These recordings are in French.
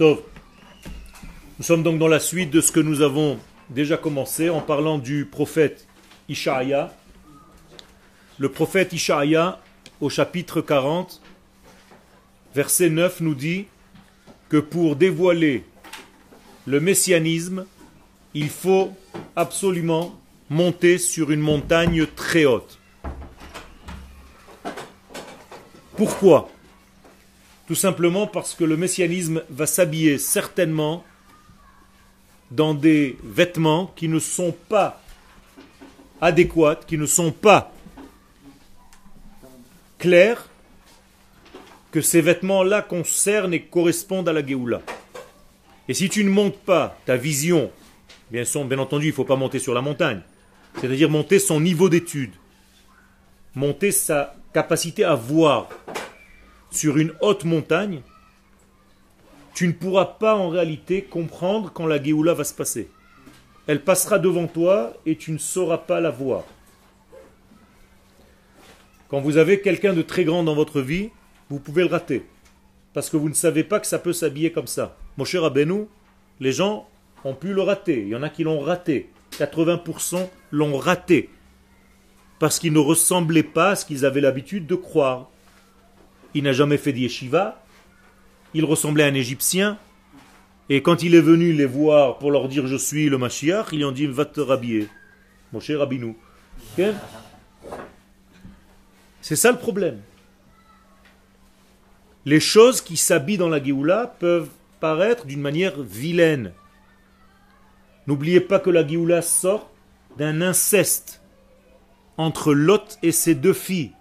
Nous sommes donc dans la suite de ce que nous avons déjà commencé en parlant du prophète Ishaïa. Le prophète Ishaïa, au chapitre 40, verset 9, nous dit que pour dévoiler le messianisme, il faut absolument monter sur une montagne très haute. Pourquoi? Tout simplement parce que le messianisme va s'habiller certainement dans des vêtements qui ne sont pas adéquats, qui ne sont pas clairs, que ces vêtements-là concernent et correspondent à la Géoula. Et si tu ne montes pas ta vision, bien, entendu, il ne faut pas monter sur la montagne, c'est-à-dire monter son niveau d'étude, monter sa capacité à voir sur une haute montagne, tu ne pourras pas en réalité comprendre quand la Géoula va se passer. Elle passera devant toi et tu ne sauras pas la voir. Quand vous avez quelqu'un de très grand dans votre vie, vous pouvez le rater. Parce que vous ne savez pas que ça peut s'habiller comme ça. Mon cher Abenou, les gens ont pu le rater. Il y en a qui l'ont raté. 80% l'ont raté. Parce qu'il ne ressemblait pas à ce qu'ils avaient l'habitude de croire. Il n'a jamais fait d'yeshiva. Il ressemblait à un Égyptien. Et quand il est venu les voir pour leur dire je suis le Mashiach, ils lui ont dit va te rhabiller. Mon cher Rabinou. C'est ça le problème. Les choses qui s'habillent dans la Géoula peuvent paraître d'une manière vilaine. N'oubliez pas que la Géoula sort d'un inceste entre Lot et ses deux filles.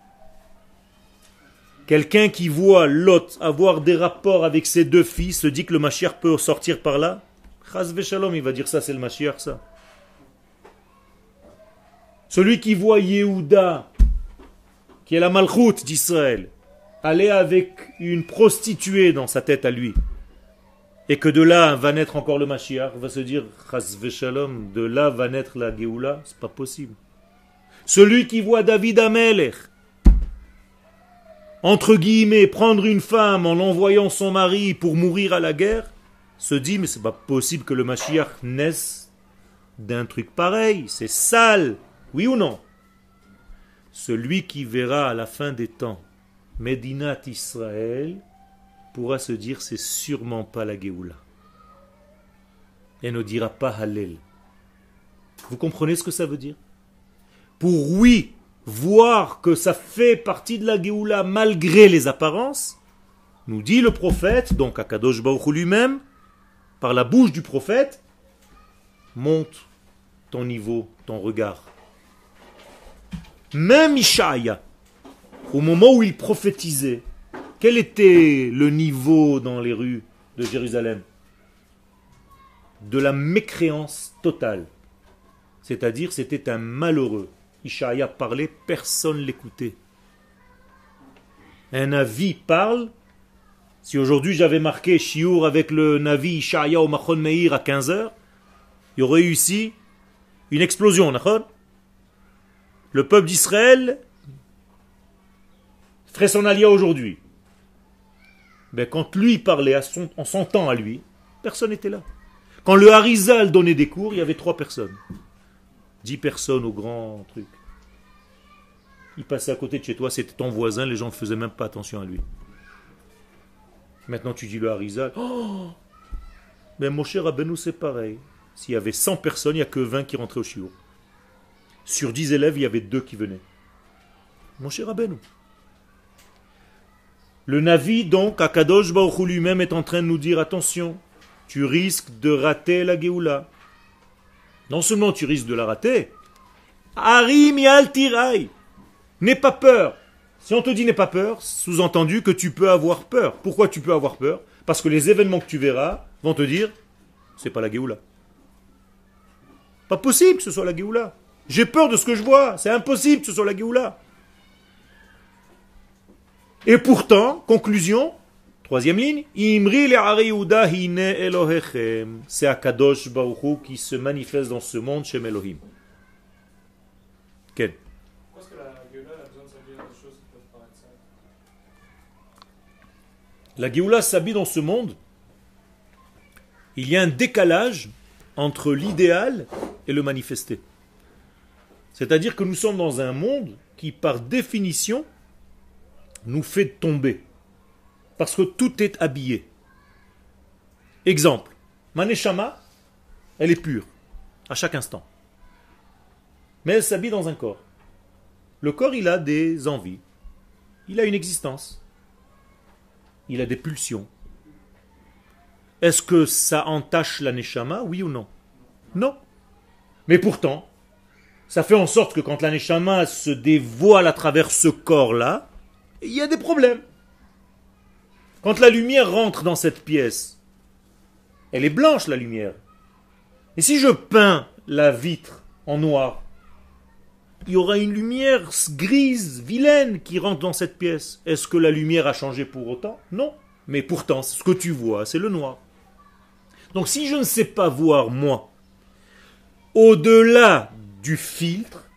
Quelqu'un qui voit Lot avoir des rapports avec ses deux filles se dit que le Mashiach peut sortir par là. Shalom, il va dire ça, c'est le Mashiach, ça. Celui qui voit Yehuda, qui est la Malchoute d'Israël, aller avec une prostituée dans sa tête à lui, et que de là va naître encore le Mashiach, va se dire, Shalom, de là va naître la Géoula, c'est pas possible. Celui qui voit David Amelech, entre guillemets, prendre une femme en envoyant son mari pour mourir à la guerre, se dit, mais c'est pas possible que le Mashiach naisse d'un truc pareil, c'est sale, oui ou non? Celui qui verra à la fin des temps Medinat Israël pourra se dire c'est sûrement pas la Géoula. Et ne dira pas Hallel. Vous comprenez ce que ça veut dire? Pour oui, voir que ça fait partie de la Géoula malgré les apparences, nous dit le prophète, donc Akadosh Baruch lui-même, par la bouche du prophète, monte ton niveau, ton regard. Même Ishaïa, au moment où il prophétisait, quel était le niveau dans les rues de Jérusalem? De la mécréance totale. C'est-à-dire, c'était un malheureux. Ishaïa parlait, personne l'écoutait. Un avis parle. Si aujourd'hui j'avais marqué Shiour avec le Navi Ishaïa au Machon Meir à 15h, il y aurait eu ici une explosion, Le peuple d'Israël ferait son alia aujourd'hui. Mais ben, quand lui parlait en son à lui, personne n'était là. Quand le Harizal donnait des cours, il y avait trois personnes. Dix personnes au grand truc. Il passait à côté de chez toi, c'était ton voisin, les gens ne faisaient même pas attention à lui. Maintenant tu dis le Harizal. Oh Mais mon cher Abenou, c'est pareil. S'il y avait 100 personnes, il n'y a que 20 qui rentraient au chiot. Sur 10 élèves, il y avait deux qui venaient. Mon cher Abenou. Le Navi, donc, Akadosh Baruch lui-même est en train de nous dire attention, tu risques de rater la Géoula. Non seulement tu risques de la rater, Harim Tirai, n'aie pas peur. Si on te dit n'aie pas peur, sous-entendu que tu peux avoir peur. Pourquoi tu peux avoir peur? Parce que les événements que tu verras vont te dire c'est pas la Géoula. Pas possible que ce soit la Géoula. J'ai peur de ce que je vois. C'est impossible que ce soit la Géoula. Et pourtant, conclusion, troisième ligne, Imri Elohechem. C'est Akadosh Baruch qui se manifeste dans ce monde chez Elohim. Quel La Géoula s'habille dans ce monde Il y a un décalage entre l'idéal et le manifesté. C'est-à-dire que nous sommes dans un monde qui, par définition, nous fait tomber. Parce que tout est habillé. Exemple, Maneshama, elle est pure, à chaque instant. Mais elle s'habille dans un corps. Le corps, il a des envies. Il a une existence. Il a des pulsions. Est-ce que ça entache la Neshama, oui ou non? Non. Mais pourtant, ça fait en sorte que quand la Neshama se dévoile à travers ce corps-là, il y a des problèmes. Quand la lumière rentre dans cette pièce, elle est blanche la lumière. Et si je peins la vitre en noir, il y aura une lumière grise, vilaine qui rentre dans cette pièce. Est-ce que la lumière a changé pour autant? Non. Mais pourtant, ce que tu vois, c'est le noir. Donc si je ne sais pas voir moi, au-delà du filtre,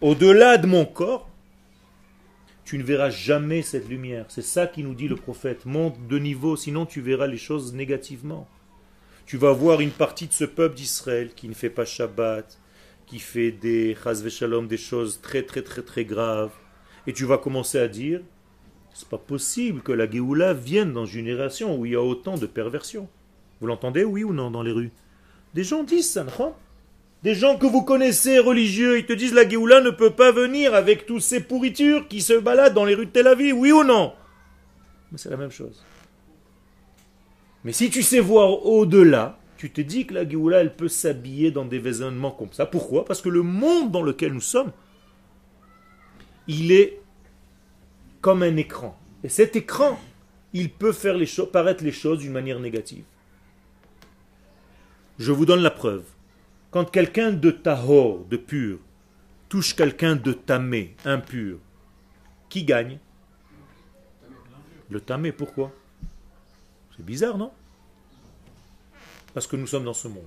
au-delà de mon corps, tu ne verras jamais cette lumière. C'est ça qui nous dit le prophète. Monte de niveau, sinon tu verras les choses négativement. Tu vas voir une partie de ce peuple d'Israël qui ne fait pas Shabbat, qui fait des shalom, des choses très très très très graves. Et tu vas commencer à dire, c'est pas possible que la Géoula vienne dans une génération où il y a autant de perversion. Vous l'entendez, oui ou non, dans les rues? Des gens disent ça, non? Des gens que vous connaissez religieux, ils te disent la Géoula ne peut pas venir avec toutes ces pourritures qui se baladent dans les rues de Tel Aviv, oui ou non? Mais c'est la même chose. Mais si tu sais voir au-delà, tu te dis que la Géoula, elle peut s'habiller dans des vêtements comme ça. Pourquoi? Parce que le monde dans lequel nous sommes, il est comme un écran. Et cet écran, il peut faire les paraître les choses d'une manière négative. Je vous donne la preuve. Quand quelqu'un de tahor, de pur, touche quelqu'un de tamé, impur, qui gagne? Le tamé, pourquoi? C'est bizarre, non? Parce que nous sommes dans ce monde.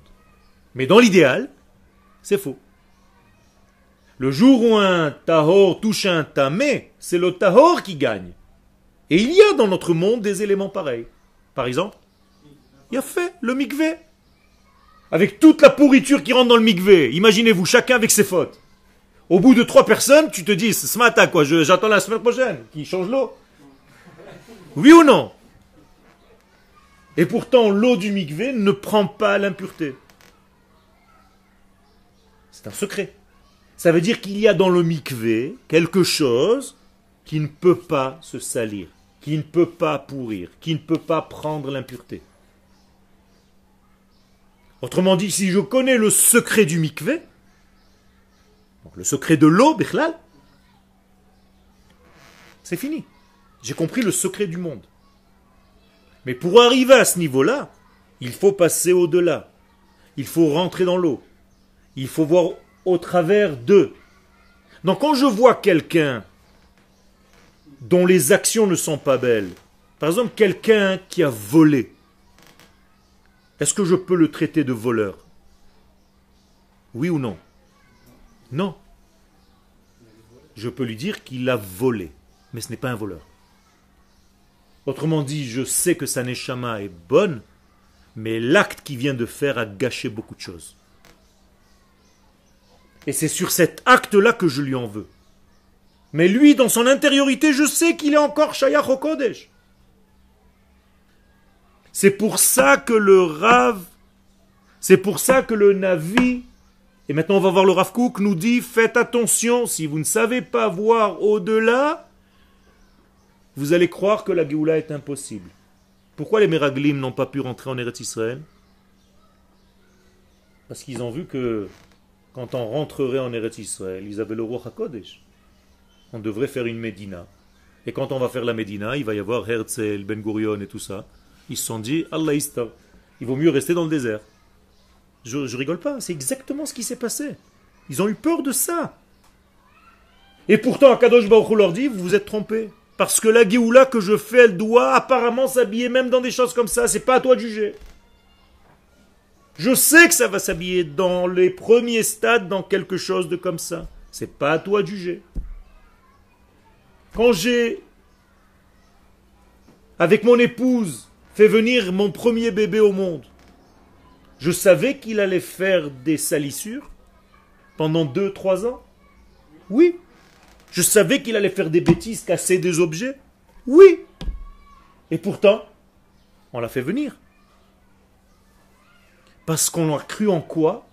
Mais dans l'idéal, c'est faux. Le jour où un tahor touche un tamé, c'est le tahor qui gagne. Et il y a dans notre monde des éléments pareils. Par exemple, il y a fait le mikvé avec toute la pourriture qui rentre dans le mikvé. Imaginez-vous, chacun avec ses fautes. Au bout de trois personnes, tu te dis, ce matin, quoi, j'attends la semaine prochaine, qui change l'eau. Oui ou non? Et pourtant, l'eau du mikvé ne prend pas l'impureté. C'est un secret. Ça veut dire qu'il y a dans le mikvé quelque chose qui ne peut pas se salir, qui ne peut pas pourrir, qui ne peut pas prendre l'impureté. Autrement dit, si je connais le secret du mikvé, le secret de l'eau, Bechlal, c'est fini. J'ai compris le secret du monde. Mais pour arriver à ce niveau-là, il faut passer au-delà. Il faut rentrer dans l'eau. Il faut voir au travers d'eux. Donc quand je vois quelqu'un dont les actions ne sont pas belles, par exemple quelqu'un qui a volé, est-ce que je peux le traiter de voleur? Oui ou non? Non. Je peux lui dire qu'il a volé, mais ce n'est pas un voleur. Autrement dit, je sais que sa neshama est bonne, mais l'acte qu'il vient de faire a gâché beaucoup de choses. Et c'est sur cet acte-là que je lui en veux. Mais lui, dans son intériorité, je sais qu'il est encore Shayach Kodesh. C'est pour ça que le Rav, c'est pour ça que le Navi, et maintenant on va voir le Rav Kook, nous dit faites attention, si vous ne savez pas voir au-delà, vous allez croire que la Géoula est impossible. Pourquoi les Meraglim n'ont pas pu rentrer en Eretz Israël? Parce qu'ils ont vu que quand on rentrerait en Eretz Israël, ils avaient le roi HaKodesh. On devrait faire une Médina. Et quand on va faire la Médina, il va y avoir Herzl, Ben Gurion et tout ça. Ils se sont dit, Allah il vaut mieux rester dans le désert. Je, rigole pas, c'est exactement ce qui s'est passé. Ils ont eu peur de ça. Et pourtant, Akadosh Baruch leur dit, vous vous êtes trompés. Parce que la Géoula que je fais, elle doit apparemment s'habiller même dans des choses comme ça. C'est pas à toi de juger. Je sais que ça va s'habiller dans les premiers stades dans quelque chose de comme ça. C'est pas à toi de juger. Quand j'ai, avec mon épouse, fait venir mon premier bébé au monde. Je savais qu'il allait faire des salissures pendant 2-3 ans Oui. Je savais qu'il allait faire des bêtises, casser des objets Oui. Et pourtant, on l'a fait venir. Parce qu'on a cru en quoi?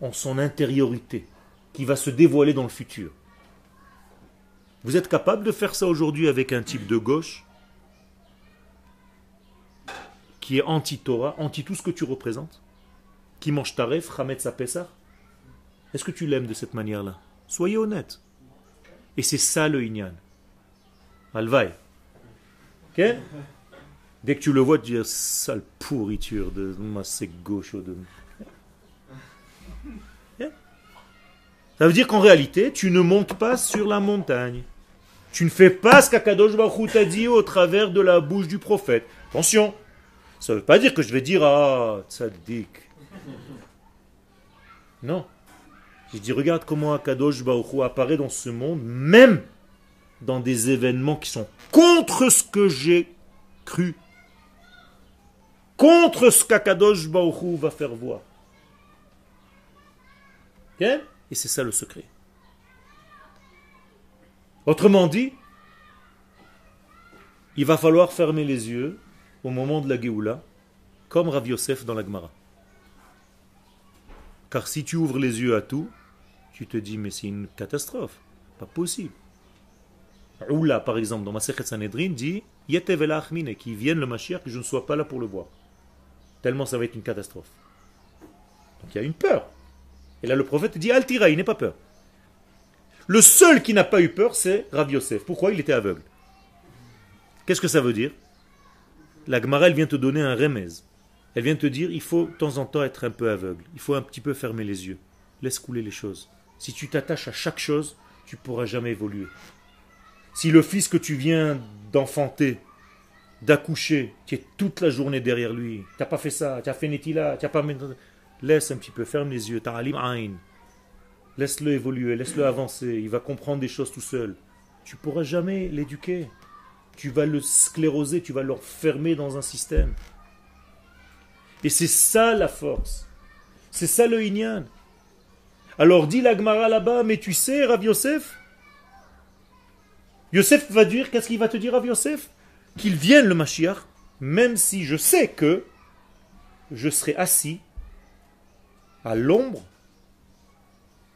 En son intériorité, qui va se dévoiler dans le futur. Vous êtes capable de faire ça aujourd'hui avec un type de gauche? Qui est anti-Torah, anti tout ce que tu représentes, qui mange taref, sa Pesach Est-ce que tu l'aimes de cette manière-là? Soyez honnête. Et c'est ça le Inyan. Alvaï. Ok? Dès que tu le vois, tu dis sale pourriture de ma c'est gauche. De... Ça veut dire qu'en réalité, tu ne montes pas sur la montagne. Tu ne fais pas ce qu'Akadosh Baruch t'a dit au travers de la bouche du prophète. Attention, ça ne veut pas dire que je vais dire Ah, tzaddik. Non. Je dis regarde comment Akadosh Baruch apparaît dans ce monde, même dans des événements qui sont contre ce que j'ai cru contre ce qu'Akadosh Baruch va faire voir. Et c'est ça le secret. Autrement dit, il va falloir fermer les yeux au moment de la Géoula, comme Rav Yosef dans la Gemara. Car si tu ouvres les yeux à tout, tu te dis, mais c'est une catastrophe. Pas possible. Oula, par exemple, dans ma Sanhedrin, dit qui vienne le Mashiach, que je ne sois pas là pour le voir tellement ça va être une catastrophe. Donc il y a une peur. Et là le prophète dit Altira, il n'est pas peur. Le seul qui n'a pas eu peur, c'est Rav Yosef. Pourquoi il était aveugle? Qu'est-ce que ça veut dire? La Gemara, elle vient te donner un remez. Elle vient te dire il faut de temps en temps être un peu aveugle. Il faut un petit peu fermer les yeux. Laisse couler les choses. Si tu t'attaches à chaque chose, tu pourras jamais évoluer. Si le fils que tu viens d'enfanter, d'accoucher, tu es toute la journée derrière lui. Tu n'as pas fait ça, tu as fait Netila, tu pas. Laisse un petit peu, ferme les yeux. Laisse-le évoluer, laisse-le avancer. Il va comprendre des choses tout seul. Tu pourras jamais l'éduquer. Tu vas le scléroser, tu vas le fermer dans un système. Et c'est ça la force. C'est ça le Inyan. Alors dit l'Agmara là-bas, mais tu sais, Rav Yosef Yosef va dire, qu'est-ce qu'il va te dire, Rav Yosef? Qu'il vienne le Mashiach, même si je sais que je serai assis à l'ombre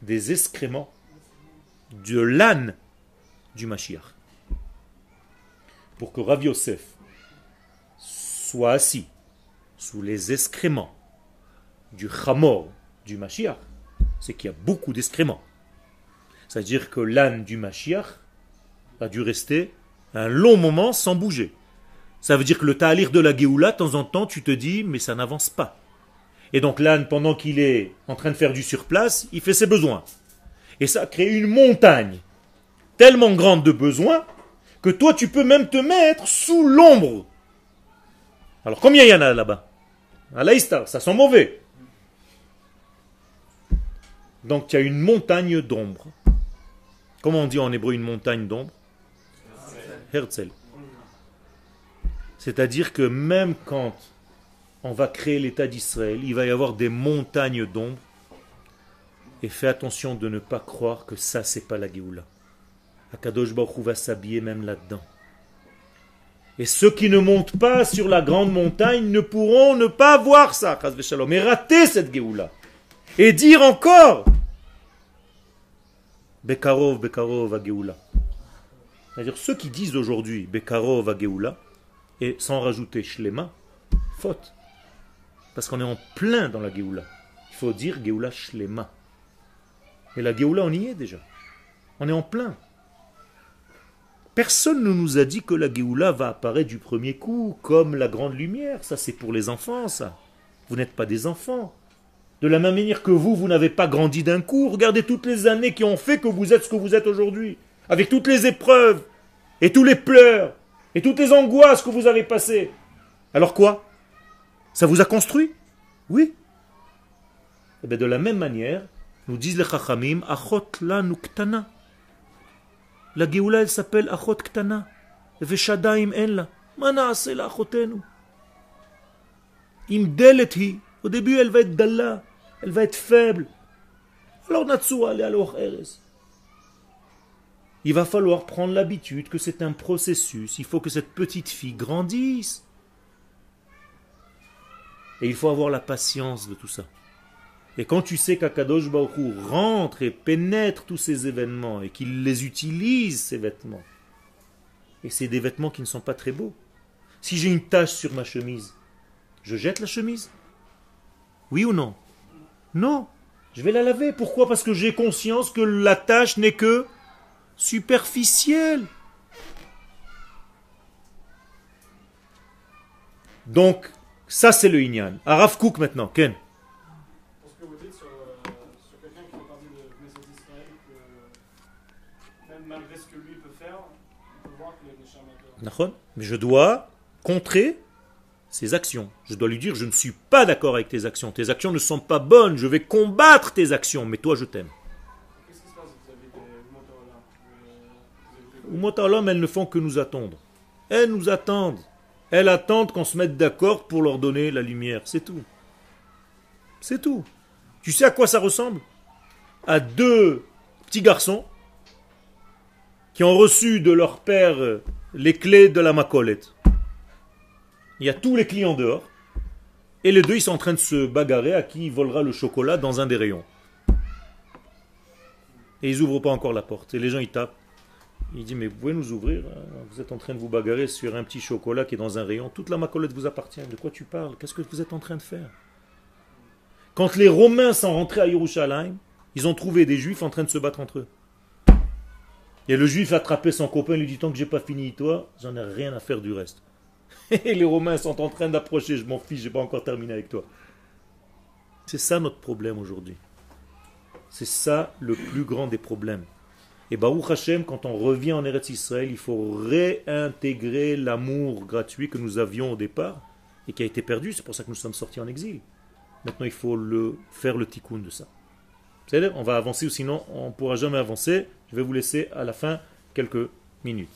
des excréments de l'âne du Mashiach. Pour que Rav Yosef soit assis sous les excréments du Chamor du Mashiach, c'est qu'il y a beaucoup d'excréments. C'est-à-dire que l'âne du Mashiach a dû rester un long moment sans bouger. Ça veut dire que le ta'alir de la Géoula, de temps en temps, tu te dis, mais ça n'avance pas. Et donc l'âne, pendant qu'il est en train de faire du surplace, il fait ses besoins. Et ça crée une montagne tellement grande de besoins que toi, tu peux même te mettre sous l'ombre. Alors combien il y en a là-bas? À ça sent mauvais. Donc il y a une montagne d'ombre. Comment on dit en hébreu une montagne d'ombre? Herzl. C'est-à-dire que même quand on va créer l'État d'Israël, il va y avoir des montagnes d'ombre. Et fais attention de ne pas croire que ça, c'est pas la Géoula. Akadosh Baruch va s'habiller même là-dedans. Et ceux qui ne montent pas sur la grande montagne ne pourront ne pas voir ça, mais rater cette Géoula. Et dire encore Bekarov, Bekarov, a Géoula. C'est-à-dire ceux qui disent aujourd'hui Bekarov va Geoula et sans rajouter Shlema, faute. Parce qu'on est en plein dans la Geoula. Il faut dire Geoula Shlema. Et la Geoula, on y est déjà. On est en plein. Personne ne nous a dit que la Géoula va apparaître du premier coup, comme la grande lumière. Ça, c'est pour les enfants, ça. Vous n'êtes pas des enfants. De la même manière que vous, vous n'avez pas grandi d'un coup. Regardez toutes les années qui ont fait que vous êtes ce que vous êtes aujourd'hui avec toutes les épreuves, et tous les pleurs, et toutes les angoisses que vous avez passées. Alors quoi? Ça vous a construit? Oui. Et eh bien de la même manière, nous disent les Chachamim, Achot la nuktana. La Géoula, elle s'appelle Achot ktana. Veshadaim en la. Mana la achotenu. Im delet hi, Au début, elle va être d'Allah, elle va être faible. Alors Natsua, elle Eres. Il va falloir prendre l'habitude que c'est un processus. Il faut que cette petite fille grandisse. Et il faut avoir la patience de tout ça. Et quand tu sais qu'Akadosh Baruch rentre et pénètre tous ces événements et qu'il les utilise, ces vêtements, et c'est des vêtements qui ne sont pas très beaux. Si j'ai une tache sur ma chemise, je jette la chemise? Oui ou non? Non. Je vais la laver. Pourquoi? Parce que j'ai conscience que la tache n'est que superficielle. Donc, ça c'est le Inyan. Araf Kouk maintenant, Ken. Mais je dois contrer ses actions. Je dois lui dire, je ne suis pas d'accord avec tes actions. Tes actions ne sont pas bonnes. Je vais combattre tes actions. Mais toi, je t'aime. Avez des elles ne font que nous attendre. Elles nous attendent. Elles attendent qu'on se mette d'accord pour leur donner la lumière. C'est tout. C'est tout. Tu sais à quoi ça ressemble? À deux petits garçons qui ont reçu de leur père les clés de la macolette. Il y a tous les clients dehors. Et les deux, ils sont en train de se bagarrer à qui volera le chocolat dans un des rayons. Et ils ouvrent pas encore la porte. Et les gens, ils tapent. Il dit, mais vous pouvez nous ouvrir hein? Vous êtes en train de vous bagarrer sur un petit chocolat qui est dans un rayon. Toute la macolette vous appartient. De quoi tu parles? Qu'est-ce que vous êtes en train de faire? Quand les Romains sont rentrés à Yerushalayim, ils ont trouvé des Juifs en train de se battre entre eux. Et le juif a attrapé son copain, lui dit Tant que j'ai pas fini toi, j'en ai rien à faire du reste. Et les Romains sont en train d'approcher, je m'en fiche, j'ai pas encore terminé avec toi. C'est ça notre problème aujourd'hui. C'est ça le plus grand des problèmes. Et Baruch Hashem, quand on revient en Eretz Israël, il faut réintégrer l'amour gratuit que nous avions au départ et qui a été perdu. C'est pour ça que nous sommes sortis en exil. Maintenant, il faut le, faire le tikkun de ça. On va avancer ou sinon on ne pourra jamais avancer. Je vais vous laisser à la fin quelques minutes.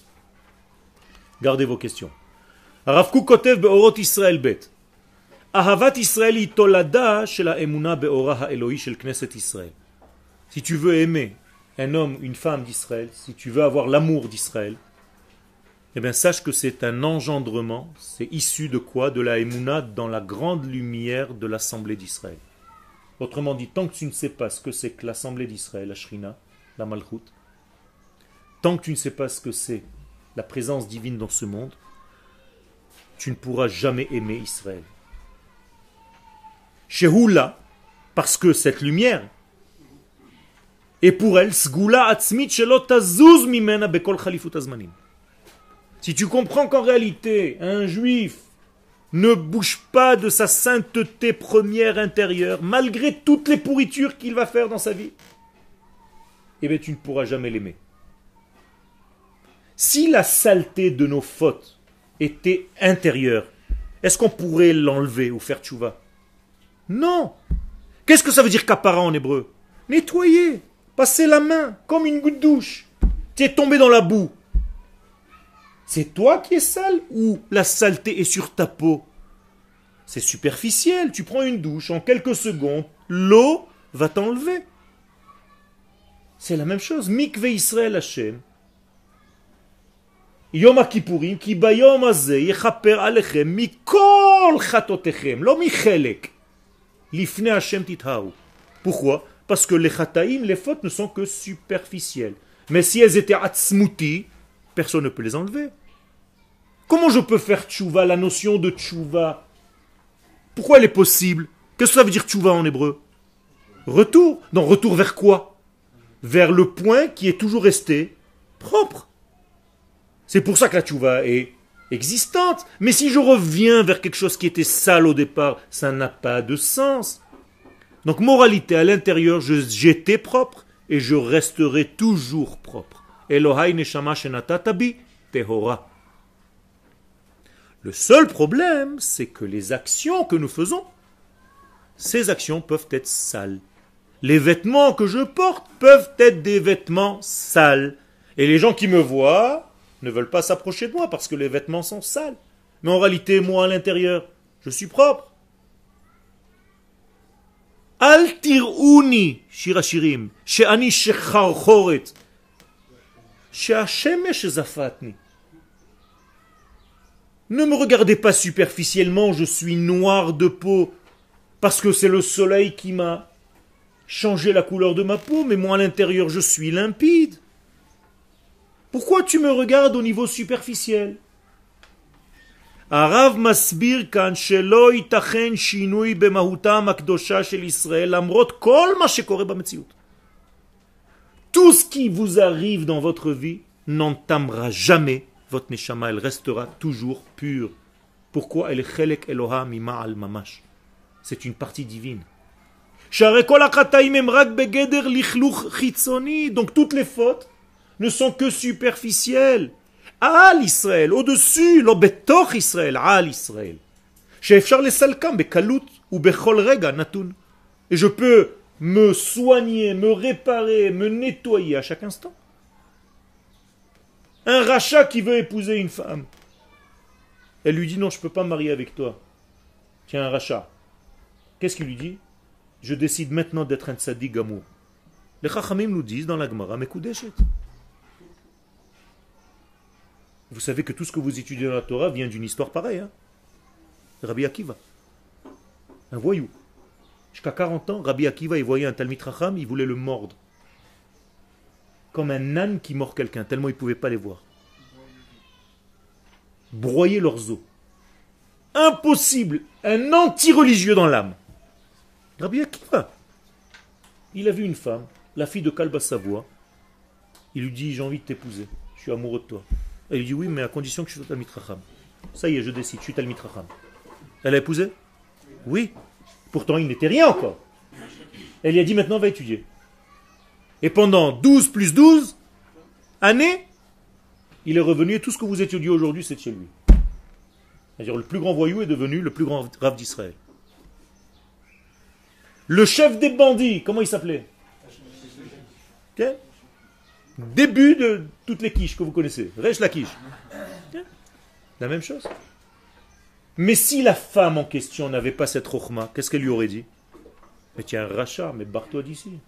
Gardez vos questions. kotev be'orot Israël bet. Ahavat Israël tolada shel emuna be'ora shel Knesset Israël. Si tu veux aimer un homme, une femme d'Israël, si tu veux avoir l'amour d'Israël, eh bien sache que c'est un engendrement, c'est issu de quoi? De la emuna dans la grande lumière de l'assemblée d'Israël. Autrement dit, tant que tu ne sais pas ce que c'est que l'assemblée d'Israël, la Shrina, la Malchut, tant que tu ne sais pas ce que c'est la présence divine dans ce monde, tu ne pourras jamais aimer Israël. Shehoula, parce que cette lumière est pour elle atzmit mimena bekol azmanim. Si tu comprends qu'en réalité, un juif ne bouge pas de sa sainteté première intérieure, malgré toutes les pourritures qu'il va faire dans sa vie, eh bien tu ne pourras jamais l'aimer. Si la saleté de nos fautes était intérieure, est-ce qu'on pourrait l'enlever ou faire tchouva? Non Qu'est-ce que ça veut dire kapara en hébreu? Nettoyer, passer la main comme une goutte douche. Tu es tombé dans la boue. C'est toi qui es sale ou la saleté est sur ta peau? C'est superficiel. Tu prends une douche, en quelques secondes, l'eau va t'enlever. C'est la même chose. Mikve Israël Hashem. Yom Kippourim, ki bayom azeh yechaper alechem mikol chatotechem, lo michelek. Lifne Hashem tithaou. Pourquoi? Parce que les chataim, les fautes ne sont que superficielles. Mais si elles étaient atzmuti, personne ne peut les enlever. Comment je peux faire tchouva, la notion de tchouva? Pourquoi elle est possible? Qu'est-ce que ça veut dire tchouva en hébreu? Retour. Non, retour vers quoi? Vers le point qui est toujours resté propre. C'est pour ça que la tchouva est existante. Mais si je reviens vers quelque chose qui était sale au départ, ça n'a pas de sens. Donc moralité, à l'intérieur, j'étais propre et je resterai toujours propre. Le seul problème, c'est que les actions que nous faisons, ces actions peuvent être sales. Les vêtements que je porte peuvent être des vêtements sales. Et les gens qui me voient ne veulent pas s'approcher de moi parce que les vêtements sont sales. Mais en réalité, moi à l'intérieur, je suis propre. Al tiruni, shirashirim, she'ani. Ne me regardez pas superficiellement, je suis noir de peau, parce que c'est le soleil qui m'a changé la couleur de ma peau, mais moi à l'intérieur je suis limpide. Pourquoi tu me regardes au niveau superficiel הרב מסביר כאן שלא ייתכן שינוי במהותם הקדושה של ישראל למרות כל מה שקורה במציאות. tout ce qui vous arrive dans votre vie n'entamera jamais votre neshama. Elle restera toujours pure. Pourquoi? Elle chelek Eloha al mamash. C'est une partie divine. Donc toutes les fautes ne sont que superficielles. Al Israël, au-dessus, l'obetoch Israël, Al Israël. Et je peux me soigner, me réparer, me nettoyer à chaque instant. Un rachat qui veut épouser une femme. Elle lui dit non, je ne peux pas me marier avec toi. Tiens, un rachat. Qu'est-ce qu'il lui dit? Je décide maintenant d'être un tzaddik amour. Les chachamim nous disent dans la Gemara, Mekudeshet. Vous savez que tout ce que vous étudiez dans la Torah vient d'une histoire pareille. Hein Rabbi Akiva. Un voyou. Jusqu'à 40 ans, Rabbi Akiva, il voyait un Talmid Racham, il voulait le mordre. Comme un âne qui mord quelqu'un, tellement il ne pouvait pas les voir. Broyer leurs os. Impossible. Un anti-religieux dans l'âme. Rabbi Akiva. Il a vu une femme, la fille de Kalba Savoie. Il lui dit J'ai envie de t'épouser. Je suis amoureux de toi. Elle lui dit oui, mais à condition que je sois Talmit Racham. Ça y est, je décide, je suis Talmit Racham. Elle a épousé? Oui. Pourtant, il n'était rien encore. Elle lui a dit maintenant, va étudier. Et pendant 12 plus 12 années, il est revenu et tout ce que vous étudiez aujourd'hui, c'est chez lui. C'est-à-dire, le plus grand voyou est devenu le plus grand rave d'Israël. Le chef des bandits, comment il s'appelait? Début de toutes les quiches que vous connaissez. Rêche la quiche. La même chose. Mais si la femme en question n'avait pas cette rochma, qu'est-ce qu'elle lui aurait dit? Mais tiens, rachat, mais barre-toi d'ici.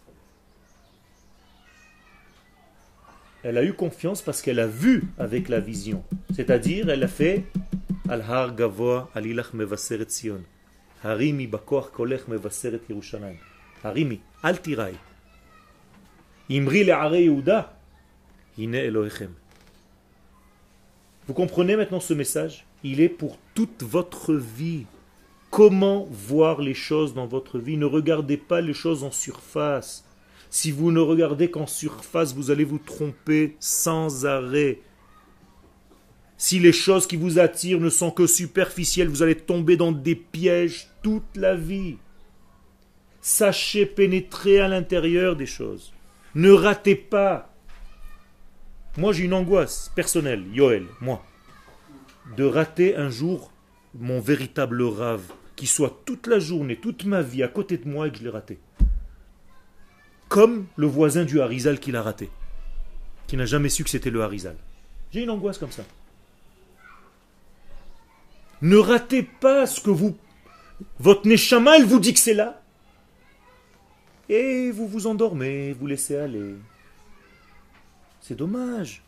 Elle a eu confiance parce qu'elle a vu avec la vision. C'est-à-dire, elle a fait Al-Har Gavoa Alilach Mevaseret Sion. Harimi Bakoach Kolech Mevaseret Yerushalayim. Harimi, Al Tirai. Imri le Yehuda. Vous comprenez maintenant ce message? Il est pour toute votre vie. Comment voir les choses dans votre vie? Ne regardez pas les choses en surface. Si vous ne regardez qu'en surface, vous allez vous tromper sans arrêt. Si les choses qui vous attirent ne sont que superficielles, vous allez tomber dans des pièges toute la vie. Sachez pénétrer à l'intérieur des choses. Ne ratez pas. Moi, j'ai une angoisse personnelle, Yoel, moi, de rater un jour mon véritable rave, qui soit toute la journée, toute ma vie à côté de moi et que je l'ai raté. Comme le voisin du Harizal qui l'a raté, qui n'a jamais su que c'était le Harizal. J'ai une angoisse comme ça. Ne ratez pas ce que vous... Votre Neshama, elle vous dit que c'est là. Et vous vous endormez, vous laissez aller. C'est dommage.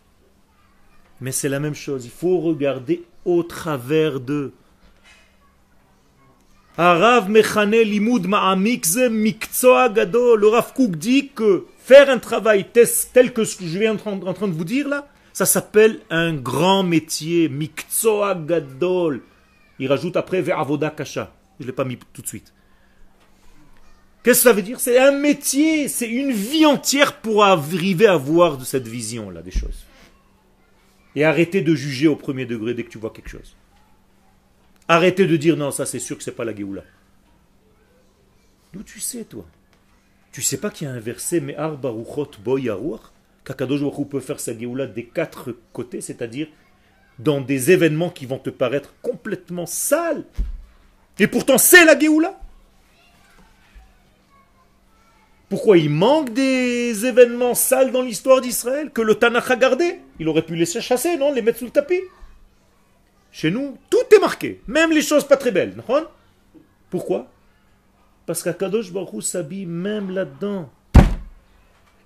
Mais c'est la même chose. Il faut regarder au travers d'eux. Arav Mechane Limud Ma'amikze Mikzoa Gado. Le Rav Kouk dit que faire un travail tel que ce que je viens en train de vous dire là, ça s'appelle un grand métier. Mikzoa Gadol. Il rajoute après Ve'avoda Kasha. Je ne l'ai pas mis tout de suite. Qu'est-ce que ça veut dire? C'est un métier, c'est une vie entière pour arriver à voir de cette vision-là des choses. Et arrêter de juger au premier degré dès que tu vois quelque chose. Arrêtez de dire non, ça c'est sûr que c'est pas la Géoula. D'où tu sais, toi? Tu sais pas qu'il y a un verset, mais Arbaruchot Boyaruach, qu'Akadosh peut faire sa Géoula des quatre côtés, c'est-à-dire dans des événements qui vont te paraître complètement sales. Et pourtant, c'est la Géoula. Pourquoi il manque des événements sales dans l'histoire d'Israël que le Tanakh a gardé? Il aurait pu les chasser, non Les mettre sous le tapis Chez nous, tout est marqué, même les choses pas très belles. Pourquoi? Parce qu'Akadosh Baruch s'habille même là-dedans.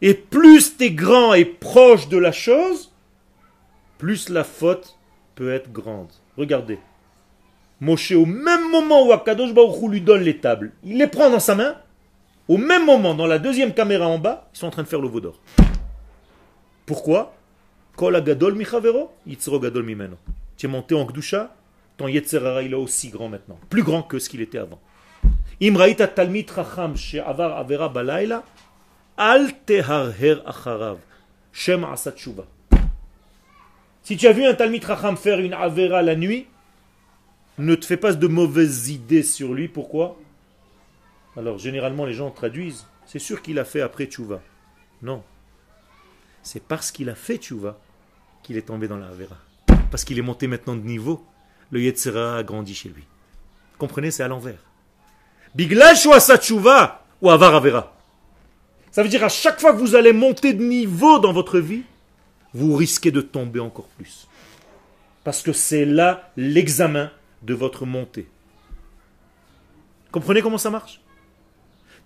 Et plus tu es grand et proche de la chose, plus la faute peut être grande. Regardez. Moshe, au même moment où Akadosh Baruch lui donne les tables, il les prend dans sa main. Au même moment, dans la deuxième caméra en bas, ils sont en train de faire le veau d'or. Pourquoi? Tu es monté en Gdusha, ton Yetzerara il est aussi grand maintenant, plus grand que ce qu'il était avant. Imraïta talmit racham she'avar avera balayla, al teharher acharav, shem asat Si tu as vu un talmit racham faire une avera la nuit, ne te fais pas de mauvaises idées sur lui. Pourquoi? Alors, généralement, les gens traduisent. C'est sûr qu'il a fait après tchouva. Non. C'est parce qu'il a fait tchouva qu'il est tombé dans la Avera. Parce qu'il est monté maintenant de niveau. Le Yetzera a grandi chez lui. Comprenez, c'est à l'envers. Biglash ou tchouva ou Avar Avera. Ça veut dire à chaque fois que vous allez monter de niveau dans votre vie, vous risquez de tomber encore plus. Parce que c'est là l'examen de votre montée. Comprenez comment ça marche?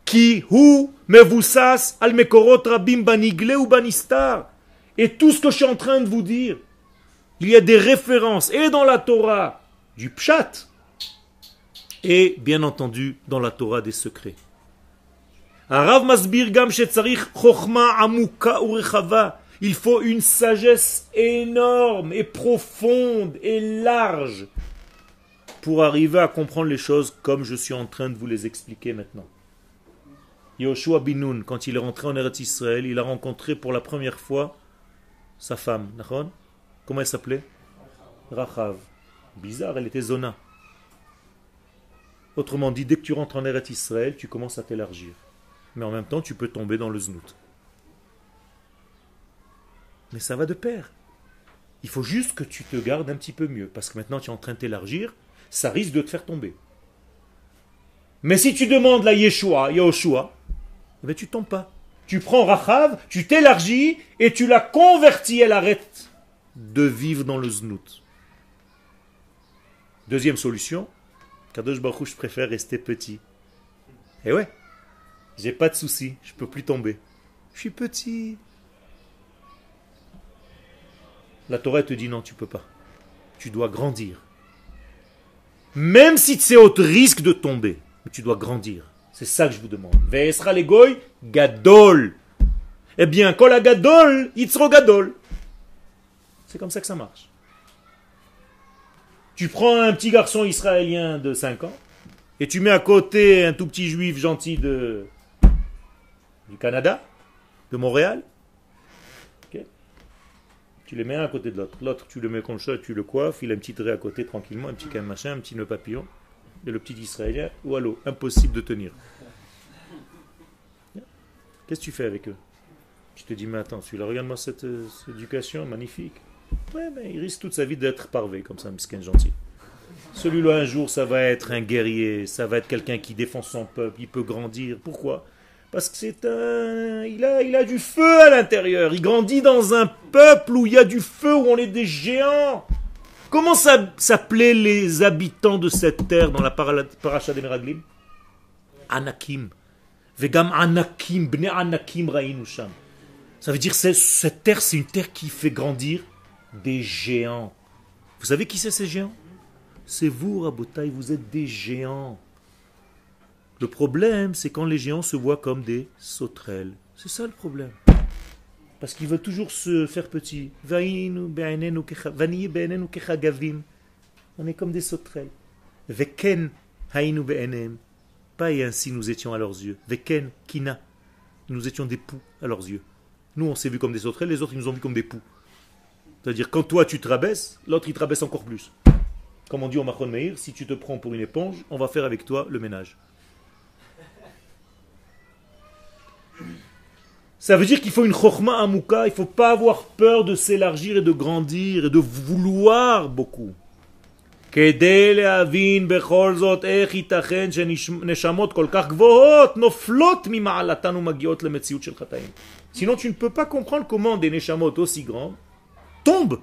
Qui, hu, mevusas, al mekorot rabim banigle ou banistar. Et tout ce que je suis en train de vous dire, il y a des références, et dans la Torah du pshat, et bien entendu dans la Torah des secrets. Il faut une sagesse énorme et profonde et large pour arriver à comprendre les choses comme je suis en train de vous les expliquer maintenant. Yoshua Binoun, quand il est rentré en Eretz Israël, il a rencontré pour la première fois sa femme. Comment elle s'appelait? Rachav. Bizarre, elle était Zona. Autrement dit, dès que tu rentres en Eretz Israël, tu commences à t'élargir. Mais en même temps, tu peux tomber dans le znout. Mais ça va de pair. Il faut juste que tu te gardes un petit peu mieux, parce que maintenant tu es en train de t'élargir, ça risque de te faire tomber. Mais si tu demandes la Yeshua, Yahushua, eh ben tu tombes pas. Tu prends Rachav, tu t'élargis et tu la convertis, elle arrête de vivre dans le znout. Deuxième solution, Kadosh Baruch je préfère rester petit. Eh ouais, j'ai pas de souci, je peux plus tomber. Je suis petit. La Torah te dit non, tu peux pas. Tu dois grandir. Même si c'est au risque de tomber, tu dois grandir. C'est ça que je vous demande. Ve'esra legoy gadol. Eh bien, kol gadol, itzro gadol. C'est comme ça que ça marche. Tu prends un petit garçon israélien de 5 ans et tu mets à côté un tout petit juif gentil de du Canada, de Montréal, tu les mets un à côté de l'autre. L'autre, tu le mets comme ça, tu le coiffes, il a un petit trait à côté tranquillement, un petit machin, un petit nœud papillon. Et le petit israélien, ou allô, impossible de tenir. Qu'est-ce que tu fais avec eux? Tu te dis, mais attends, celui-là, regarde-moi cette, euh, éducation magnifique. Ouais, mais il risque toute sa vie d'être parvé comme ça, un gentil. Celui-là, un jour, ça va être un guerrier, ça va être quelqu'un qui défend son peuple, il peut grandir. Pourquoi? Parce que c'est un. Il a, il a du feu à l'intérieur. Il grandit dans un peuple où il y a du feu, où on est des géants. Comment s'appelaient les habitants de cette terre dans la paracha des Meraglim? Anakim. Vegam Anakim, Bne Anakim Sham. Ça veut dire que cette terre, c'est une terre qui fait grandir des géants. Vous savez qui c'est ces géants? C'est vous, Rabotai, vous êtes des géants. Le problème, c'est quand les géants se voient comme des sauterelles. C'est ça le problème. Parce qu'ils veulent toujours se faire petits. On est comme des sauterelles. Veken Pas et ainsi nous étions à leurs yeux. Veken kina. Nous étions des poux à leurs yeux. Nous, on s'est vus comme des sauterelles, les autres, ils nous ont vus comme des poux. C'est-à-dire, quand toi, tu te rabaisses, l'autre, il te rabaisse encore plus. Comme on dit au Machon Meir, si tu te prends pour une éponge, on va faire avec toi le ménage. Ça veut dire qu'il faut une chokma amuka, il ne faut pas avoir peur de s'élargir et de grandir et de vouloir beaucoup. Sinon tu ne peux pas comprendre comment des neshamot aussi grandes tombent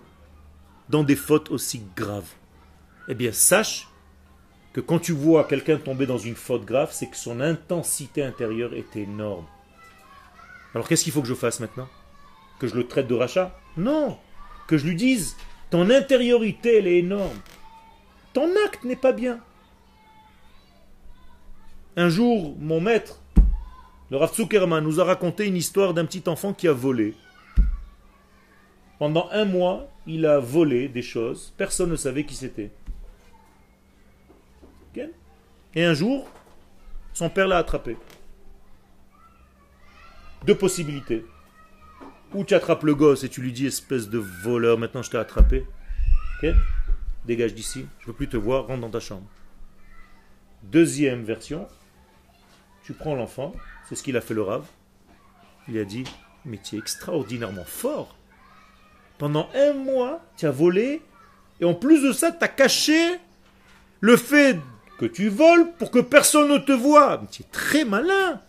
dans des fautes aussi graves. Eh bien sache que quand tu vois quelqu'un tomber dans une faute grave, c'est que son intensité intérieure est énorme. Alors qu'est-ce qu'il faut que je fasse maintenant? Que je le traite de rachat? Non Que je lui dise, ton intériorité, elle est énorme. Ton acte n'est pas bien. Un jour, mon maître, le Rav nous a raconté une histoire d'un petit enfant qui a volé. Pendant un mois, il a volé des choses, personne ne savait qui c'était. Et un jour, son père l'a attrapé. Deux possibilités. Ou tu attrapes le gosse et tu lui dis espèce de voleur, maintenant je t'ai attrapé. Dégage d'ici, je ne veux plus te voir, rentre dans ta chambre. Deuxième version, tu prends l'enfant, c'est ce qu'il a fait le rave. Il a dit, mais tu es extraordinairement fort. Pendant un mois, tu as volé, et en plus de ça, tu as caché le fait que tu voles pour que personne ne te voie. Mais tu es très malin.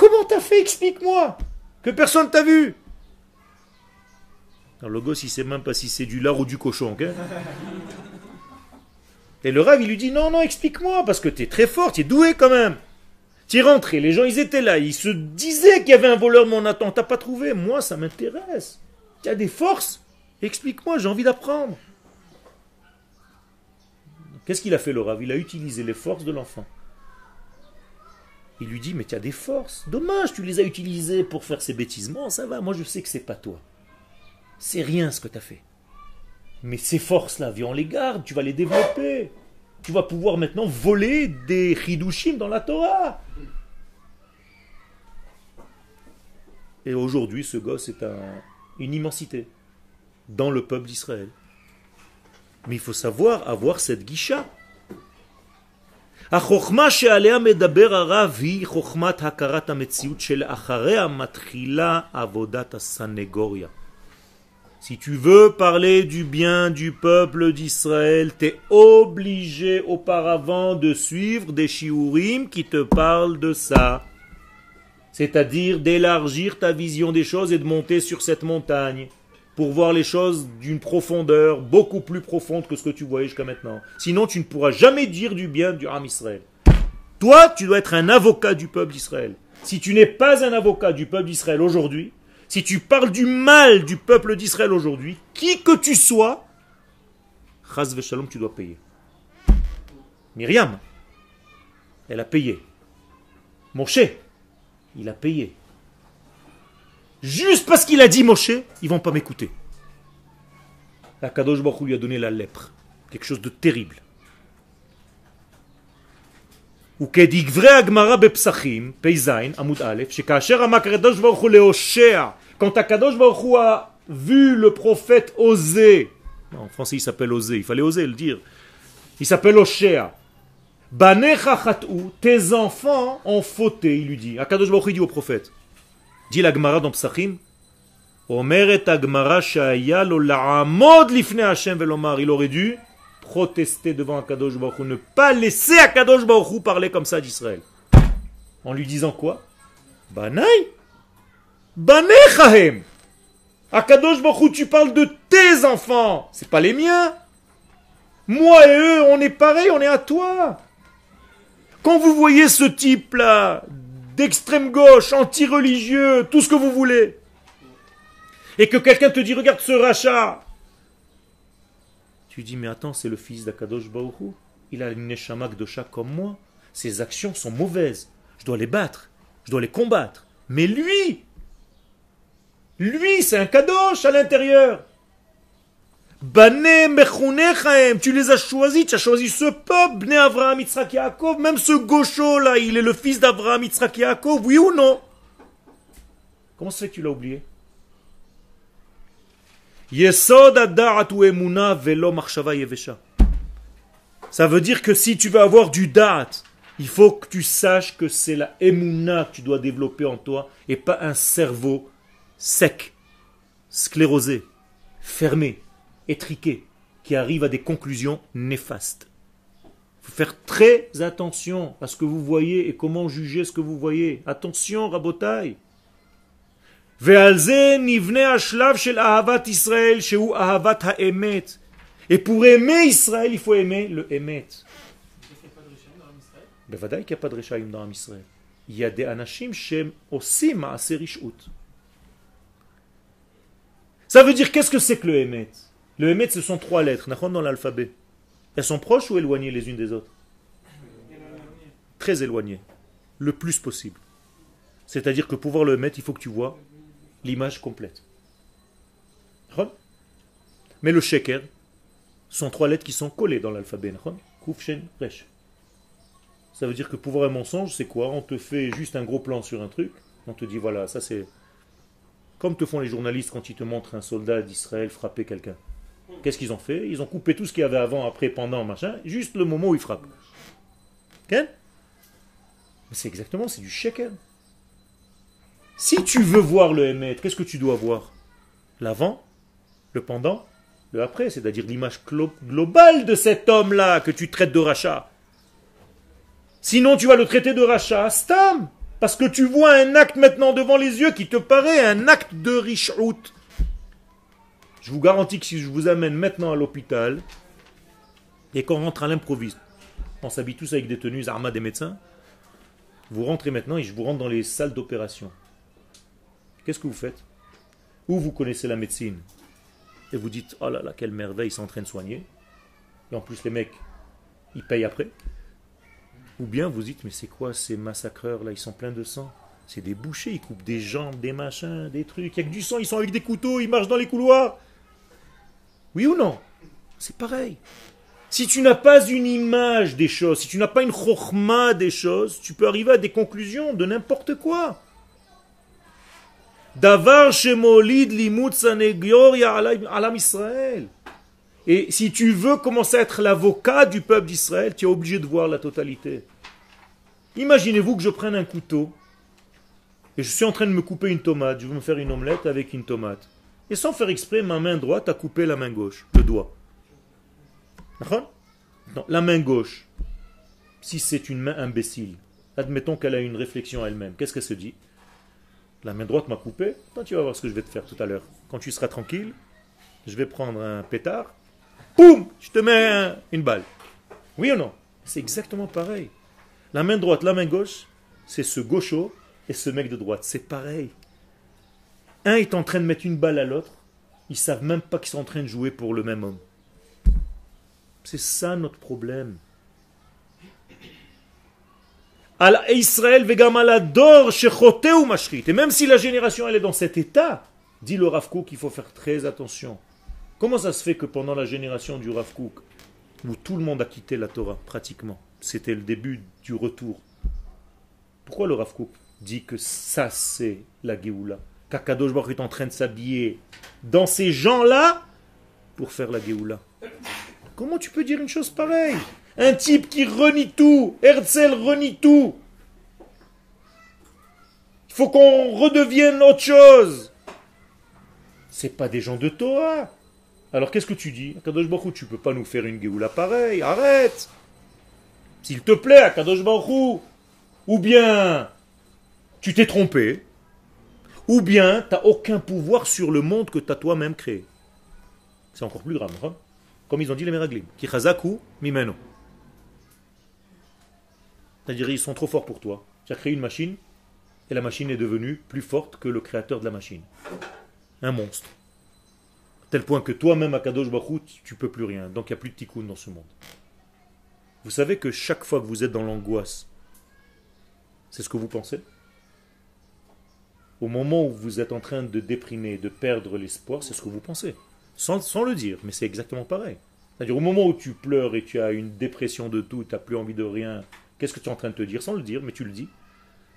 Comment t'as fait? Explique-moi. Que personne t'a vu. Alors le gosse, il sait même pas si c'est du lard ou du cochon. Et le rave, il lui dit non, non, explique-moi, parce que tu es très fort, tu es doué quand même. Tu es rentré, les gens, ils étaient là, ils se disaient qu'il y avait un voleur de mon attente, t'as pas trouvé? Moi, ça m'intéresse. Tu as des forces? Explique-moi, j'ai envie d'apprendre. Qu'est-ce qu'il a fait le rave? Il a utilisé les forces de l'enfant. Il lui dit, mais tu as des forces. Dommage, tu les as utilisées pour faire ces bêtisements. Ça va, moi je sais que c'est pas toi. C'est rien ce que tu as fait. Mais ces forces-là, viens, on les garde, tu vas les développer. Tu vas pouvoir maintenant voler des chidushim dans la Torah. Et aujourd'hui, ce gosse est une immensité dans le peuple d'Israël. Mais il faut savoir avoir cette guicha. החוכמה שעליה מדבר הרב היא חוכמת הכרת המציאות שלאחריה מתחילה עבודת הסנגוריה. Si tu veux parler du bien du peuple d'Israël, tu es obligé auparavant de suivre des shiurim qui te parlent de ça. C'est-à-dire d'élargir ta vision des choses et de monter sur cette montagne pour voir les choses d'une profondeur beaucoup plus profonde que ce que tu voyais jusqu'à maintenant. Sinon, tu ne pourras jamais dire du bien du Ram Israël. Toi, tu dois être un avocat du peuple d'Israël. Si tu n'es pas un avocat du peuple d'Israël aujourd'hui, si tu parles du mal du peuple d'Israël aujourd'hui, qui que tu sois, Chaz Shalom, tu dois payer. Myriam, elle a payé. Moshe, il a payé. Juste parce qu'il a dit Moshe, ils vont pas m'écouter. La Kadosh Baruch lui a donné la lèpre. Quelque chose de terrible. וכדגברי הגמרא בפסחים, פ"ז, עמוד א', שכאשר אמר הקדוש ברוך הוא להושע, quand הקדוש ברוך הוא a vu le prophète oser, en français il s'appelle oser, il fallait oser le dire, il s'appelle Hoshea, Banecha chat'u, tes enfants ont fauté, il lui dit, Akadosh Baruch il dit au prophète, dit la Gemara dans Psachim, Omeret Agmara shaya lo la'amod lifne velomar, il aurait dû protester devant Akadosh Baruch ne pas laisser Akadosh Baruch parler comme ça d'Israël. En lui disant quoi? Banaï Banechahem Akadosh Baruch tu parles de tes enfants, c'est pas les miens. Moi et eux, on est pareil, on est à toi. Quand vous voyez ce type-là, d'extrême gauche, anti-religieux, tout ce que vous voulez, et que quelqu'un te dit, regarde ce rachat, tu dis, mais attends, c'est le fils d'Akadosh Baoru. Il a une Neshama Gdosha comme moi. Ses actions sont mauvaises. Je dois les battre. Je dois les combattre. Mais lui, lui, c'est un Kadosh à l'intérieur. Tu les as choisis, tu as choisi ce peuple, Bne Avraham, Yitzhak, Yaakov, même ce gaucho là, il est le fils d'Avraham, Yitzhak, Yaakov, oui ou non? Comment fait que tu l'as oublié? Ça veut dire que si tu veux avoir du da'at, il faut que tu saches que c'est la emuna que tu dois développer en toi et pas un cerveau sec, sclérosé, fermé, étriqué, qui arrive à des conclusions néfastes. Il faut faire très attention à ce que vous voyez et comment juger ce que vous voyez. Attention, rabotaille. Et pour aimer Israël, il faut aimer le Emet. בוודאי qu'il n'y a pas de Rechaim dans Israël. Il y a des Anashim Shem aussi Maaseh Ça veut dire qu'est-ce que c'est que le Emet Le Emet, ce sont trois lettres, dans l'alphabet. Elles sont proches ou éloignées les unes des autres? Très éloignées. Le plus possible. C'est-à-dire que pour voir le Emet, il faut que tu vois l'image complète. Mais le Sheker sont trois lettres qui sont collées dans l'alphabet. Ça veut dire que pour voir un mensonge, c'est quoi? On te fait juste un gros plan sur un truc. On te dit, voilà, ça c'est... Comme te font les journalistes quand ils te montrent un soldat d'Israël frapper quelqu'un. Qu'est-ce qu'ils ont fait? Ils ont coupé tout ce qu'il y avait avant, après, pendant, machin, juste le moment où ils frappent. Mais c'est exactement, c'est du shekel. Si tu veux voir le Hémet, qu'est-ce que tu dois voir? L'avant, le pendant, le après, c'est-à-dire l'image globale de cet homme-là que tu traites de rachat. Sinon, tu vas le traiter de rachat, stam, parce que tu vois un acte maintenant devant les yeux qui te paraît un acte de richout. Je vous garantis que si je vous amène maintenant à l'hôpital et qu'on rentre à l'improviste, on s'habille tous avec des tenues armades des médecins, vous rentrez maintenant et je vous rentre dans les salles d'opération. Qu'est-ce que vous faites? Ou vous connaissez la médecine et vous dites Oh là là, quelle merveille, ils sont en train de soigner. Et en plus, les mecs, ils payent après. Ou bien vous dites, mais c'est quoi ces massacreurs là Ils sont pleins de sang? C'est des bouchers, ils coupent des jambes, des machins, des trucs. Il y a que du sang, ils sont avec des couteaux, ils marchent dans les couloirs. Oui ou non? C'est pareil. Si tu n'as pas une image des choses, si tu n'as pas une chorma des choses, tu peux arriver à des conclusions de n'importe quoi. Davar shemolid limut alam Israël. Et si tu veux commencer à être l'avocat du peuple d'Israël, tu es obligé de voir la totalité. Imaginez-vous que je prenne un couteau et je suis en train de me couper une tomate. Je veux me faire une omelette avec une tomate. Et sans faire exprès, ma main droite a coupé la main gauche, le doigt. La main gauche, si c'est une main imbécile, admettons qu'elle a une réflexion elle-même, qu'est-ce qu'elle se dit La main droite m'a coupé, Attends, tu vas voir ce que je vais te faire tout à l'heure. Quand tu seras tranquille, je vais prendre un pétard, boum, je te mets une balle. Oui ou non C'est exactement pareil. La main droite, la main gauche, c'est ce gaucho et ce mec de droite. C'est pareil. Un est en train de mettre une balle à l'autre. Ils savent même pas qu'ils sont en train de jouer pour le même homme. C'est ça notre problème. Israël Et même si la génération elle est dans cet état, dit le Rav qu'il faut faire très attention. Comment ça se fait que pendant la génération du Rav où tout le monde a quitté la Torah, pratiquement, c'était le début du retour, pourquoi le Rav dit que ça c'est la Géoula? Qu'Akadosh Baruch est en train de s'habiller dans ces gens-là pour faire la Géoula. Comment tu peux dire une chose pareille? Un type qui renie tout, Herzl renie tout. Il faut qu'on redevienne autre chose. C'est pas des gens de Torah. Alors qu'est-ce que tu dis? Kadosh Baruch tu peux pas nous faire une Géoula pareille, arrête. S'il te plaît, Akadosh Baruch ou bien tu t'es trompé, ou bien tu n'as aucun pouvoir sur le monde que tu as toi-même créé. C'est encore plus grave, hein comme ils ont dit les Meraglim. Chazaku mimeno. C'est-à-dire ils sont trop forts pour toi. Tu as créé une machine et la machine est devenue plus forte que le créateur de la machine. Un monstre tel point que toi-même, à Kadosh Baruch tu peux plus rien. Donc il n'y a plus de tikkun dans ce monde. Vous savez que chaque fois que vous êtes dans l'angoisse, c'est ce que vous pensez? au moment où vous êtes en train de déprimer, de perdre l'espoir, c'est ce que vous pensez. Sans, le dire, mais c'est exactement pareil. C'est-à-dire au moment où tu pleures et tu as une dépression de tout, tu n'as plus envie de rien, qu'est-ce que tu es en train de te dire? Sans le dire, mais tu le dis.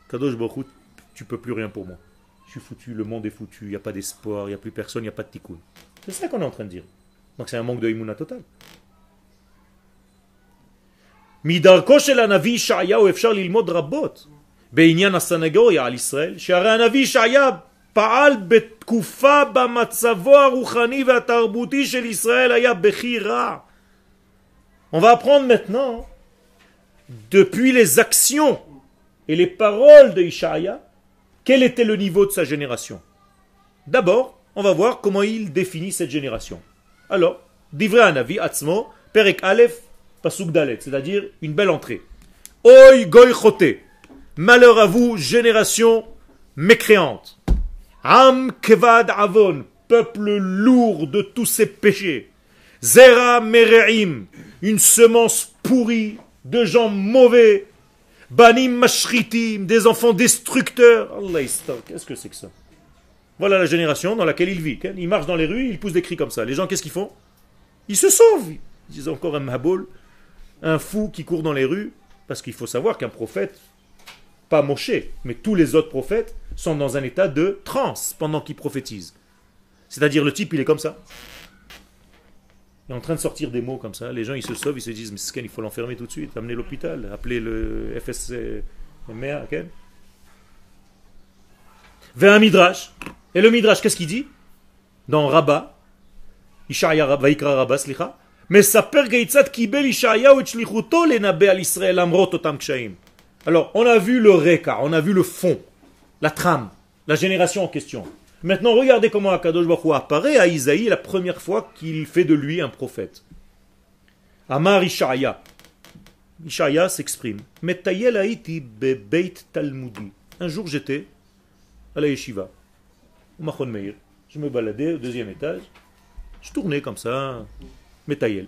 Kadosh Baruch, tu peux plus rien pour moi. Je suis foutu, le monde est foutu, il n'y a pas d'espoir, il n'y a plus personne, il n'y a pas de tikkun. C'est ça qu'on est en train de dire. Donc c'est un manque de imuna total. בעניין הסנגוריה על ישראל, שהרי הנביא ישעיה פעל בתקופה בה מצבו הרוחני והתרבותי של ישראל היה בכי רע. On va apprendre maintenant, depuis les actions et les paroles de Ishaïa, quel était le niveau de sa génération. D'abord, on va voir comment il définit cette génération. Alors, Divrei Anavi Atzmo, Perek Aleph, Pasuk Dalet, c'est-à-dire une belle entrée. Oi goy chote. Malheur à vous, génération mécréante. Am kevad avon, peuple lourd de tous ses péchés. Zera mereim, une semence pourrie de gens mauvais. Banim mashritim, des enfants destructeurs. Qu'est-ce que c'est que ça? Voilà la génération dans laquelle il vit. Il marche dans les rues, il pousse des cris comme ça. Les gens, qu'est-ce qu'ils font? Ils se sauvent. Ils disent encore un maboul, un fou qui court dans les rues, parce qu'il faut savoir qu'un prophète, pas Moshe, mais tous les autres prophètes, sont dans un état de transe pendant qu'ils prophétisent. C'est-à-dire le type, il est comme ça. Il est en train de sortir des mots comme ça. Les gens, ils se sauvent, ils se disent, mais il faut l'enfermer tout de suite, amener l'hôpital, appeler le FSC, Ken. Vers un midrash. Et le midrash, qu'est-ce qu'il dit? Dans Rabbah, Ishaya Vaikra Rabbah, slicha, alors, on a vu le reka, on a vu le fond, la trame, la génération en question. Maintenant, regardez comment Akadosh Baruch apparaît à Isaïe la première fois qu'il fait de lui un prophète. Amar Ishaya. Ishaya s'exprime. Un jour, j'étais à la yeshiva, au Machon Meir. Je me baladais au deuxième étage. Je tournais comme ça, Metayel.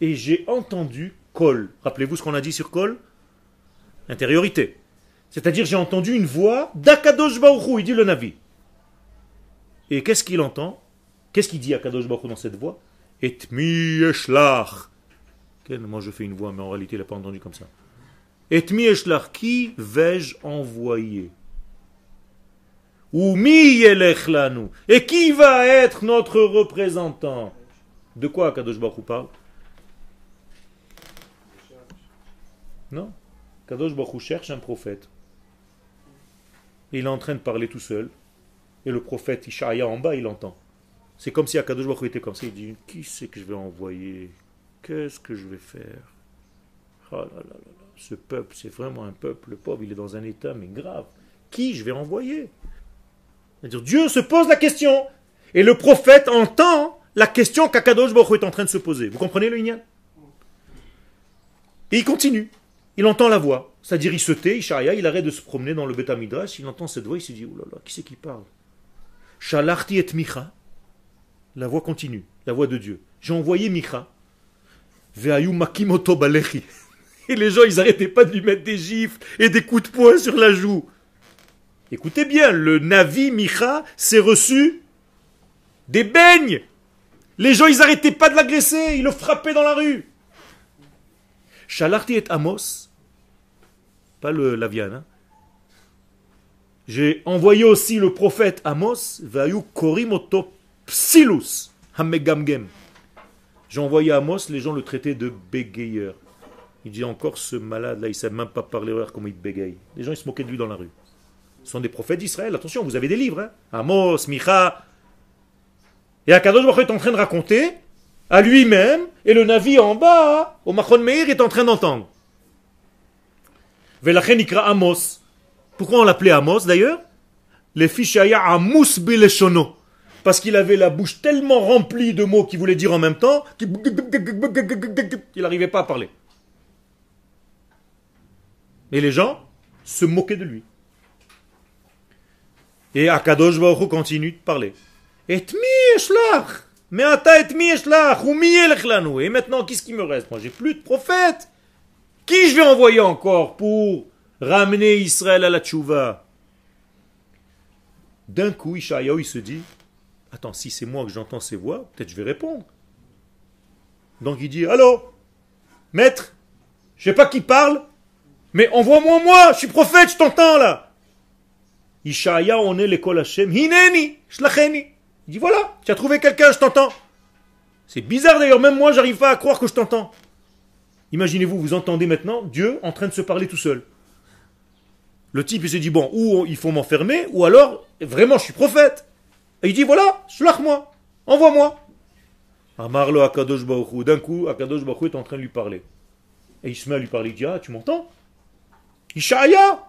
Et j'ai entendu Kol. Rappelez-vous ce qu'on a dit sur Kol Intériorité. C'est-à-dire j'ai entendu une voix d'Akadosh Baruchu, il dit le Navi. Et qu'est-ce qu'il entend? Qu'est-ce qu'il dit Akadosh Baruchu dans cette voix? Et mi Moi je fais une voix, mais en réalité il n'a pas entendu comme ça. Et mi qui vais-je envoyer? Ou mi Et qui va être notre représentant? De quoi Kadosh Baruch parle? Non. Kadosh Baruch cherche un prophète. il est en train de parler tout seul. Et le prophète Ishaïa en bas, il entend. C'est comme si Akadosh Baruch était comme ça. Il dit Qui c'est que je vais envoyer? Qu'est-ce que je vais faire? Oh là là là Ce peuple, c'est vraiment un peuple pauvre. Il est dans un état, mais grave. Qui je vais envoyer? Dieu se pose la question. Et le prophète entend la question qu'Akadosh Baruch est en train de se poser. Vous comprenez le Inyan? Et il continue. Il entend la voix. C'est-à-dire, il se tait, il arrête de se promener dans le Beth Midrash, il entend cette voix, il se dit, oh là là, qui c'est qui parle? Shalarti et Micha. La voix continue, la voix de Dieu. J'ai envoyé Micha. Veayu makimoto balechi. Et les gens, ils n'arrêtaient pas de lui mettre des gifles et des coups de poing sur la joue. Écoutez bien, le Navi Micha s'est reçu des beignes. Les gens, ils n'arrêtaient pas de l'agresser, ils le frappaient dans la rue. Shalarti et Amos, pas le Lavian, hein. j'ai envoyé aussi le prophète Amos, Vayu Korimoto Psilus, Hamegamgem. J'ai envoyé Amos, les gens le traitaient de bégayeur. Il dit encore ce malade là, il ne sait même pas parler, comment il bégaye. Les gens se moquaient de lui dans la rue. Ce sont des prophètes d'Israël. Attention, vous avez des livres. Hein. Amos, Micha. Et Akadosh Baruch est en train de raconter à lui-même, et le navire en bas, au Machon Meir, est en train d'entendre. Amos. Pourquoi on l'appelait Amos d'ailleurs? Les fichaya Amos. Parce qu'il avait la bouche tellement remplie de mots qu'il voulait dire en même temps qu'il n'arrivait pas à parler. Et les gens se moquaient de lui. Et Akadosh Baruch continue de parler. Et Mais et maintenant, qu'est-ce qui me reste? Moi, j'ai plus de prophètes. Qui je vais envoyer encore pour ramener Israël à la tchouva? D'un coup, Ishaïaou, il se dit, attends, si c'est moi que j'entends ces voix, peut-être je vais répondre. Donc il dit, allô, maître, je sais pas qui parle, mais envoie-moi moi, je suis prophète, je t'entends là. Ishaya, on est l'école Hashem. Hineni, shlacheni. Il dit voilà, tu as trouvé quelqu'un, je t'entends. C'est bizarre d'ailleurs, même moi, j'arrive pas à croire que je t'entends. Imaginez-vous, vous entendez maintenant Dieu en train de se parler tout seul. Le type, il se dit bon, ou il faut m'enfermer, ou alors, vraiment, je suis prophète. Et il dit voilà, shlach-moi, envoie-moi. Amarlo Akadosh Baruch D'un coup, Akadosh Baruch est en train de lui parler. Et il se met à lui parler. Il dit ah, tu m'entends? Ishaya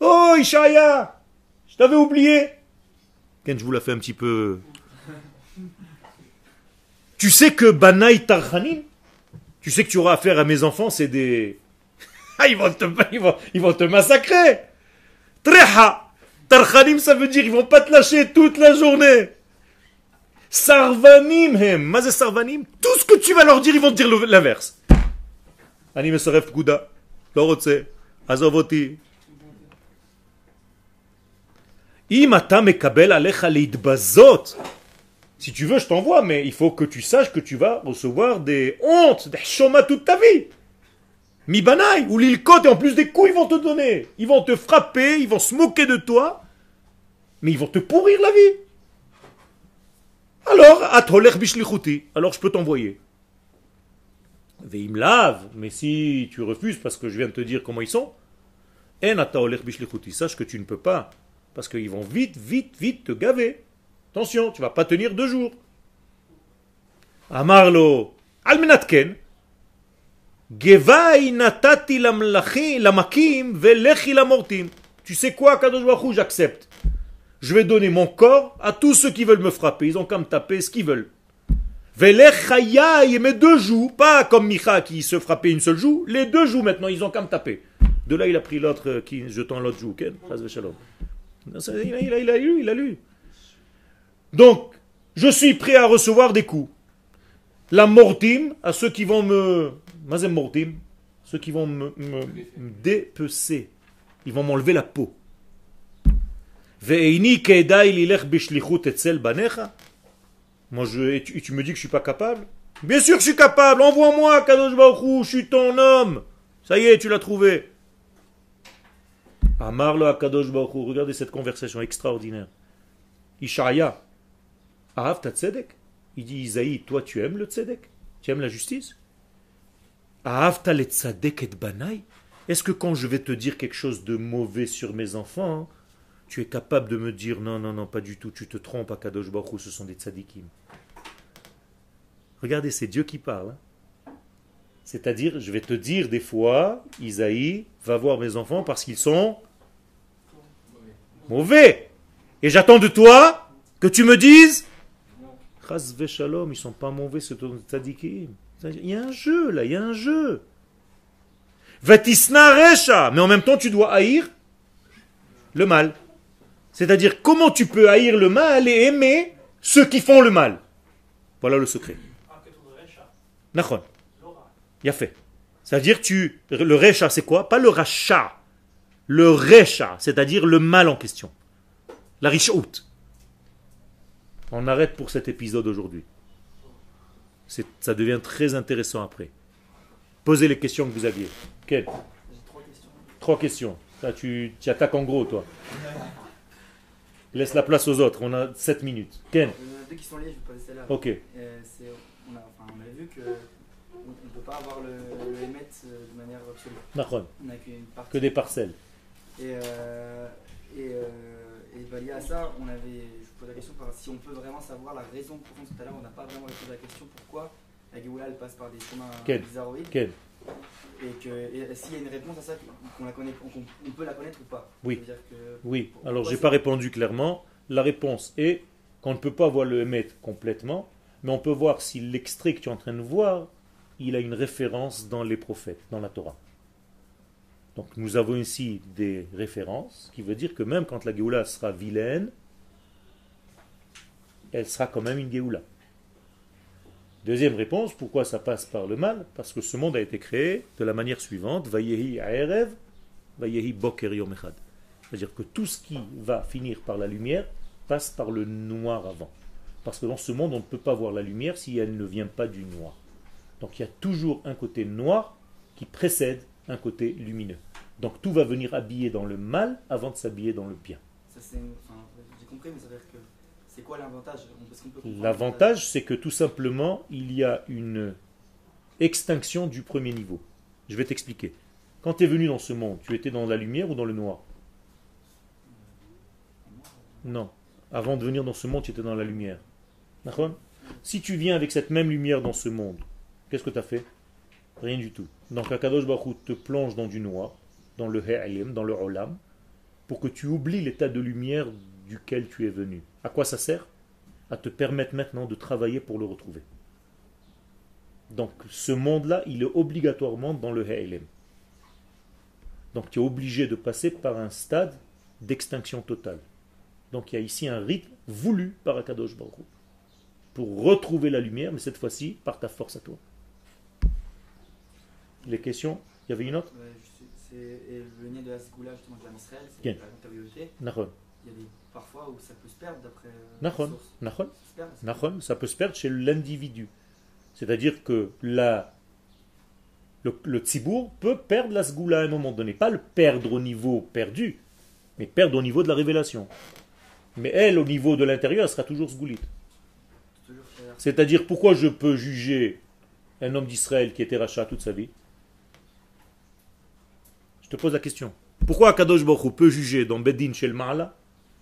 Oh, Ishaya Je t'avais oublié Quand je vous la fais un petit peu. Tu sais que Banaï Tarhanim, tu sais que tu auras affaire à mes enfants, c'est des. Ah, ils vont te, ils vont, ils vont massacrer. Treha. Tarhanim, ça veut dire ils vont pas te lâcher toute la journée. Sarvanim hem. Mazé sarvanim. Tout ce que tu vas leur dire, ils vont te dire l'inverse. Ani mesaref gouda. Lorotse. Azovoti. Mekabel alecha leitbazot. Si tu veux, je t'envoie, mais il faut que tu saches que tu vas recevoir des hontes, des chômas toute ta vie. Mi banaï, ou l'ilkot, et en plus des coups, ils vont te donner. Ils vont te frapper, ils vont se moquer de toi, mais ils vont te pourrir la vie. Alors, atoler bishlichuti, alors je peux t'envoyer. Veim lave, mais si tu refuses parce que je viens de te dire comment ils sont, en ataoler bishlichuti, sache que tu ne peux pas, parce qu'ils vont vite, vite, vite te gaver. Attention, tu vas pas tenir deux jours. Amarlo, almenatken, Gevai natati lamakim velechi lamortim. Tu sais quoi, Kadosh j'accepte. Je vais donner mon corps à tous ceux qui veulent me frapper. Ils ont qu'à me taper ce qu'ils veulent. Velech hayai, mes deux joues, pas comme Micha qui se frappait une seule joue, les deux joues maintenant, ils ont qu'à me taper. De là, il a pris l'autre euh, qui jetant l'autre joue. Il a lu, il a lu. Donc, je suis prêt à recevoir des coups. La mortim, à ceux qui vont me. Mazem mortim, ceux qui vont me, dépecer. Ils vont m'enlever la peau. Moi, je, et tu, tu me dis que je suis pas capable? Bien sûr que je suis capable. Envoie-moi, Kadosh Baruch je suis ton homme. Ça y est, tu l'as trouvé. Amar lo Kadosh Baruch. Regardez cette conversation extraordinaire. Ishaya. Ahav ta tzedek? Il dit Isaïe, toi tu aimes le tzedek? Tu aimes la justice? Ahav ta le tzedek et banai Est-ce que quand je vais te dire quelque chose de mauvais sur mes enfants, hein, tu es capable de me dire non, non, non, pas du tout, tu te trompes, Akadosh Baruch ce sont des tzadikim Regardez, c'est Dieu qui parle. hein. C'est-à-dire, je vais te dire des fois, Isaïe, va voir mes enfants parce qu'ils sont mauvais. Et j'attends de toi que tu me dises Chas shalom, ils sont pas mauvais, des tzadikim. Il y a un jeu là, il y a un jeu. Vatisna mais en même temps tu dois haïr le mal. C'est-à-dire comment tu peux haïr le mal et aimer ceux qui font le mal? Voilà le secret. Nachon. Il a fait. C'est-à-dire tu le recha c'est quoi? Pas le rachat. Le recha, c'est-à-dire le mal en question. La richout. On arrête pour cet épisode aujourd'hui. Ça devient très intéressant après. Posez les questions que vous aviez. Quelles J'ai trois questions. Trois questions. Ça, tu, tu attaques en gros, toi. Laisse la place aux autres. On a 7 minutes. Ken a deux qui sont liées, je vais poser celle-là. Ok. Euh, on, a, enfin, on avait vu que on ne peut pas avoir le, le émet euh, de manière absolue. Nachon. On n'a qu'une partie. Que des parcelles. Et, euh, et, euh, et bah, lié à ça, on avait, je vous pose la question si on peut vraiment savoir la raison profonde. Tout à l'heure, on n'a pas vraiment posé la question pourquoi la Géoula elle passe par des chemins Quel bizarroïdes. Ken Et que s'il y a une réponse à ça, qu'on la connaît, on peut la connaître ou pas. Oui. Que- Oui. Pourquoi Alors, j'ai pas répondu clairement. La réponse est qu'on ne peut pas voir le émettre complètement, mais on peut voir si l'extrait que tu es en train de voir, il a une référence dans les prophètes, dans la Torah. Donc nous avons ici des références, qui veut dire que même quand la Géoula sera vilaine, elle sera quand même une Géoula. Deuxième réponse, pourquoi ça passe par le mal? Parce que ce monde a été créé de la manière suivante, Vayehi Aerev, Vayehi Boker. C'est-à-dire que tout ce qui va finir par la lumière passe par le noir avant. Parce que dans ce monde, on ne peut pas voir la lumière si elle ne vient pas du noir. Donc il y a toujours un côté noir qui précède un côté lumineux. Donc tout va venir habiller dans le mal avant de s'habiller dans le bien. Enfin, j'ai compris, mais ça veut dire que c'est quoi l'avantage? L'avantage, c'est que tout simplement, il y a une extinction du premier niveau. Je vais t'expliquer. Quand tu es venu dans ce monde, tu étais dans la lumière ou dans le noir? Non. Avant de venir dans ce monde, tu étais dans la lumière. Si tu viens avec cette même lumière dans ce monde, qu'est-ce que tu as fait? Rien du tout. Donc Akadosh Baruch te plonge dans du noir, dans le Ha'alim, dans le Olam, pour que tu oublies l'état de lumière duquel tu es venu. À quoi ça sert? À te permettre maintenant de travailler pour le retrouver. Donc ce monde-là, il est obligatoirement dans le Ha'ilem. Donc tu es obligé de passer par un stade d'extinction totale. Donc il y a ici un rythme voulu par Akadosh Baruch pour retrouver la lumière, mais cette fois-ci par ta force à toi. Les questions Il y avait une autre c'est lien de la Sgoula justement de l'âme Israël, c'est Bien. par exemple ta. Il y a des parfois où ça peut se perdre d'après euh, sources. Nahon. Ça peut se perdre chez l'individu. C'est-à-dire que la, le, le tzibour peut perdre la sgoula à un moment donné. Pas le perdre au niveau perdu, mais perdre au niveau de la révélation. Mais elle, au niveau de l'intérieur, elle sera toujours faire- C'est-à-dire, pourquoi je peux juger un homme d'Israël qui était rachat toute sa vie? Te pose la question. Pourquoi Akadosh Baruch Hu peut juger dans Beddin Shel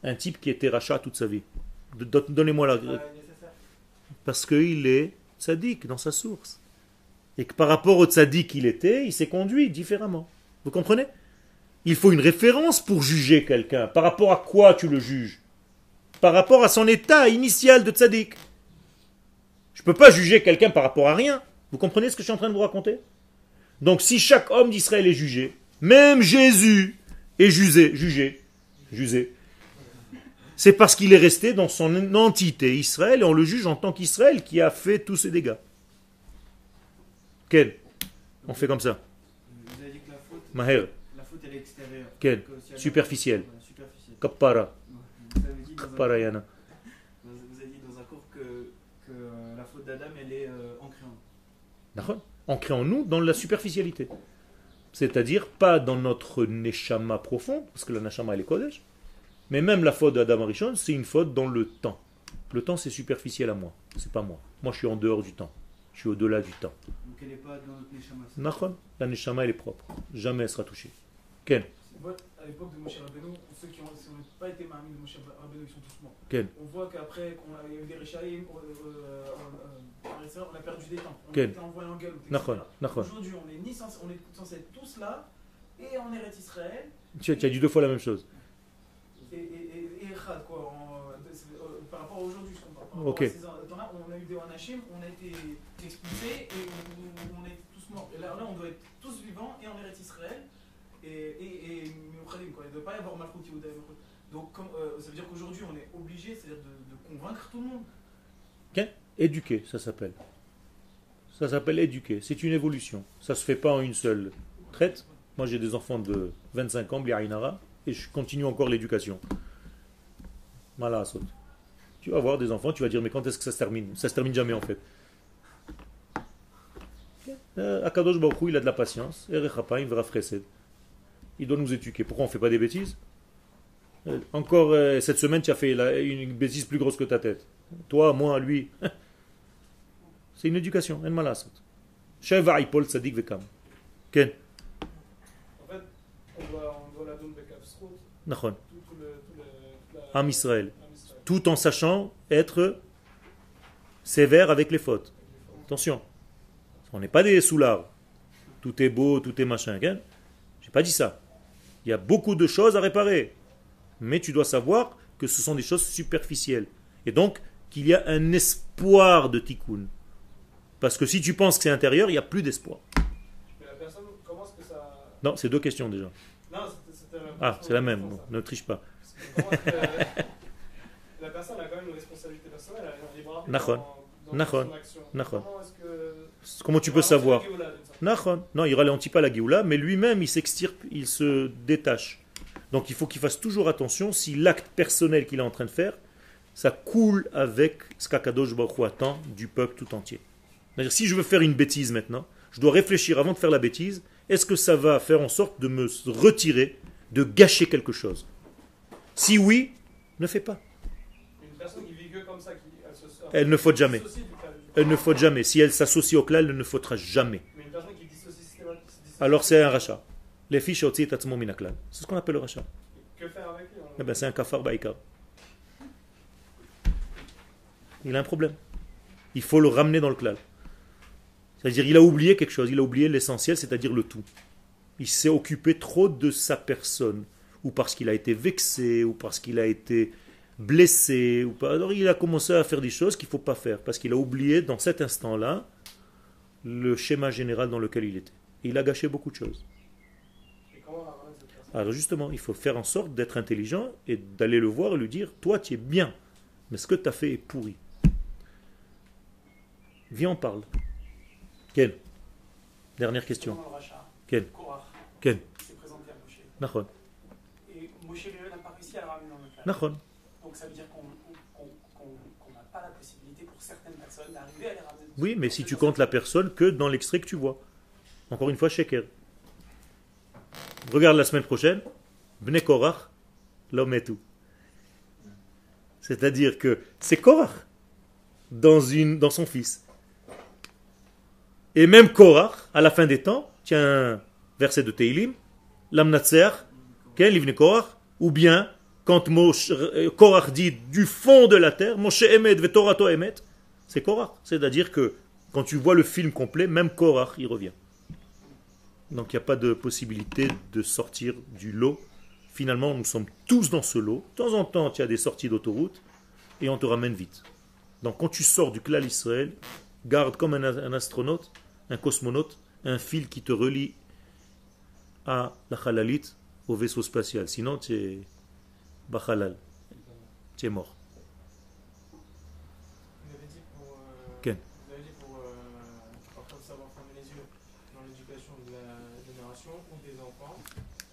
un type qui était rachat toute sa vie? Donnez-moi la, parce qu'il est tzaddik dans sa source. Et que par rapport au tzaddik qu'il était, il s'est conduit différemment. Vous comprenez? Il faut une référence pour juger quelqu'un. Par rapport à quoi tu le juges? Par rapport à son état initial de tzaddik. Je ne peux pas juger quelqu'un par rapport à rien. Vous comprenez ce que je suis en train de vous raconter? Donc si chaque homme d'Israël est jugé, même Jésus est jugé, jugé, jugé, c'est parce qu'il est resté dans son entité Israël et on le juge en tant qu'Israël qui a fait tous ces dégâts. Quel? On fait comme ça. Vous avez dit que la faute, Maher, la faute elle est extérieure. Quelle Que si elle- Superficielle. Ouais, superficielle. Kappara, Ouais. Vous avez dit dans un- Kappara Yana. Vous avez dit dans un cours que, que euh, la faute d'Adam elle est euh, ancrée en D'accord? Ancré en nous dans la superficialité. C'est-à-dire pas dans notre neshama profond, parce que la neshama elle est kodesh, mais même la faute d'Adam Arishon, c'est une faute dans le temps. Le temps c'est superficiel à moi, c'est pas moi. Moi je suis en dehors du temps, je suis au-delà du temps. Donc elle n'est pas dans notre Neshama. Nachon, la neshama elle est propre, jamais elle sera touchée. Ken, à l'époque de Moshe Rabbeinu, ceux qui n'ont pas été mamis de Moshe Rabbeinu, ils sont tous morts. On voit qu'après, qu'on a eu des Réchaïm, euh, euh, euh, sœurs, on a perdu des temps. On Quel? était envoyé en Nachon. Aujourd'hui, on est, ni censé, on est censé être tous là, et en Eretz Israël, Tu, tu as dit deux fois la même chose. et, et, et, et Echad, quoi, en- euh, par rapport à aujourd'hui, je comprends. Par à ces on a eu des Wanashim, on a été expulsés, et on, on est tous morts. Et là, là, on doit être tous vivants, et en Eretz Israël, et, et, et quoi. Il ne doit pas y avoir Malchut Yehuda et. Donc, comme, euh, ça veut dire qu'aujourd'hui, on est obligé, c'est-à-dire de, convaincre tout le monde. Éduquer, ça s'appelle. Ça s'appelle éduquer. C'est une évolution. Ça se fait pas en une seule traite. Moi, j'ai des enfants de 25 ans, Bliarinara, et je continue encore l'éducation. Voilà. Tu vas avoir des enfants, tu vas dire, mais quand est-ce que ça se termine? Ça se termine jamais, en fait. Euh, Akadosh Baruch il a de la patience. Erechapaim verafresed. Il doit nous éduquer. Pourquoi on ne fait pas des bêtises? Euh, Encore euh, cette semaine, tu as fait une bêtise plus grosse que ta tête. Toi, moi, lui. C'est une éducation. En malasot. Sheva ipol tzadik vekam. Ken. En fait, on doit, on doit la donner Bekavsrout, Nachon. Am Israël. Tout en sachant être sévère avec les fautes. Attention. On n'est pas des soulards. Tout est beau, tout est machin. Je J'ai pas dit ça. Il y a beaucoup de choses à réparer. Mais tu dois savoir que ce sont des choses superficielles. Et donc, qu'il y a un espoir de tikkun. Parce que si tu penses que c'est intérieur, il n'y a plus d'espoir. Mais la personne, comment est-ce que ça. Non, c'est deux questions déjà. Non, c'était- la Ah, c'est la même. Bon, ne triche pas. Parce que La personne a quand même une responsabilité personnelle, elle un libre dans, dans son action. Nachon. Comment est-ce que. Comment tu peux savoir. Non, il ralentit pas la Géoula, mais lui-même, il s'extirpe, il se détache. Donc il faut qu'il fasse toujours attention si l'acte personnel qu'il est en train de faire, ça coule avec ce qu'Akadosh Baruch Hu attend du peuple tout entier. C'est-à-dire, si je veux faire une bêtise maintenant, je dois réfléchir avant de faire la bêtise, est-ce que ça va faire en sorte de me retirer, de gâcher quelque chose? Si oui, ne fais pas. Une personne qui vit que comme ça, qui. Elle, se, Elle ne faute jamais. Elle ne faute jamais. Si elle s'associe au clal, elle ne fautera jamais. Mais une personne qui dissocie systématiquement. se dissocie- Alors c'est un rachat. Les fiches au minaklal. C'est ce qu'on appelle le rachat. Que faire avec lui Eh ben, c'est un kafar baïkar. Il a un problème. Il faut le ramener dans le clal. C'est-à-dire, il a oublié quelque chose. Il a oublié l'essentiel, c'est-à-dire le tout. Il s'est occupé trop de sa personne, ou parce qu'il a été vexé, ou parce qu'il a été blessé ou pas. Alors il a commencé à faire des choses qu'il ne faut pas faire parce qu'il a oublié dans cet instant-là le schéma général dans lequel il était. il a gâché beaucoup de choses. Alors justement, il faut faire en sorte d'être intelligent et d'aller le voir et lui dire, toi tu es bien, mais ce que tu as fait est pourri. Viens, on parle. Quelle Dernière question. Quelle Quelle Et Moshe n'a pas réussi à le ramener dans le Donc ça veut dire qu'on n'a pas la possibilité pour certaines personnes d'arriver à les ramener. Oui, mais si tu comptes la personne que dans l'extrait que tu vois. Encore une fois, Sheker. Regarde la semaine prochaine. Bne Korach, l'homme est tout. C'est-à-dire que c'est Korach dans, une, dans son fils. Et même Korach, à la fin des temps, tiens verset de Teilim, l'amnatser, quel Korach, ou bien quand euh, Korach dit du fond de la terre, Moshe Emet Emet, c'est Korach. C'est-à-dire que quand tu vois le film complet, même Korach y revient. Donc il n'y a pas de possibilité de sortir du lot. Finalement, nous sommes tous dans ce lot. De temps en temps, tu as des sorties d'autoroute et on te ramène vite. Donc quand tu sors du clan Israël, garde comme un astronaute un cosmonaute, un fil qui te relie à la halalit, au vaisseau spatial. Sinon, tu es bachalal. Tu es mort. Vous avez dit pour, euh, vous avez dit pour euh, parfois savoir fermer les yeux dans l'éducation de la génération ou des enfants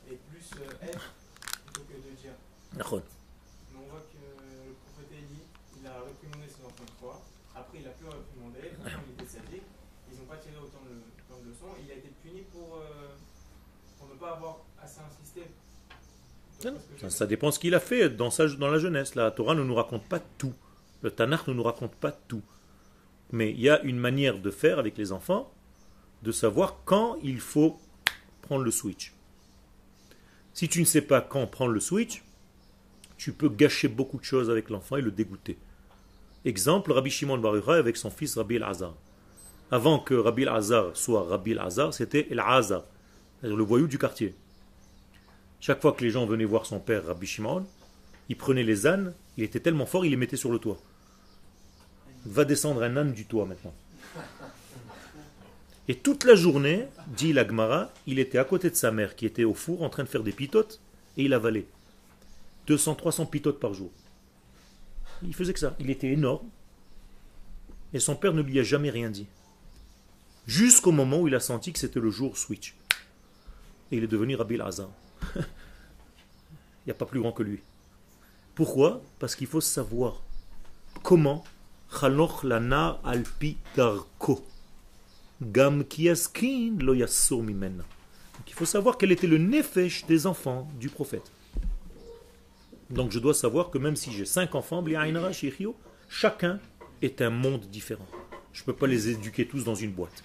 et plus euh, être plutôt que de dire. Mais on voit que le prophète Élie, il a réprimandé ses enfants une fois, après il a pu réprimander, quand il était sadique, ils n'ont pas tiré autant de, autant de leçons, et il a été puni pour, pour ne pas avoir assez insisté. Ça, dépend ce qu'il a fait dans, la jeunesse. La Torah ne nous raconte pas tout. Le Tanakh ne nous raconte pas tout. Mais il y a une manière de faire avec les enfants, de savoir quand il faut prendre le switch. Si tu ne sais pas quand prendre le switch, tu peux gâcher beaucoup de choses avec l'enfant et le dégoûter. Exemple, Rabbi Shimon Bar Yochai avec son fils Rabbi El-Azar. Avant que Rabbi El-Azar soit Rabbi El-Azar, c'était El-Azar, le voyou du quartier. Chaque fois que les gens venaient voir son père Rabbi Shimon, il prenait les ânes, il était tellement fort, il les mettait sur le toit. Va descendre un âne du toit maintenant. Et toute la journée, dit la Gemara, il était à côté de sa mère qui était au four en train de faire des pitotes et il avalait. 200-300 pitotes par jour. Il faisait que ça. Il était énorme. Et son père ne lui a jamais rien dit. Jusqu'au moment où il a senti que c'était le jour switch. Et il est devenu Rabbi Azar. il n'y a pas plus grand que lui. Pourquoi? Parce qu'il faut savoir comment Chaloch lana alpi darko. Gam kiaskin lo mimena. Donc il faut savoir quel était le nefesh des enfants du prophète. Donc je dois savoir que même si j'ai cinq enfants, chacun est un monde différent. Je ne peux pas les éduquer tous dans une boîte.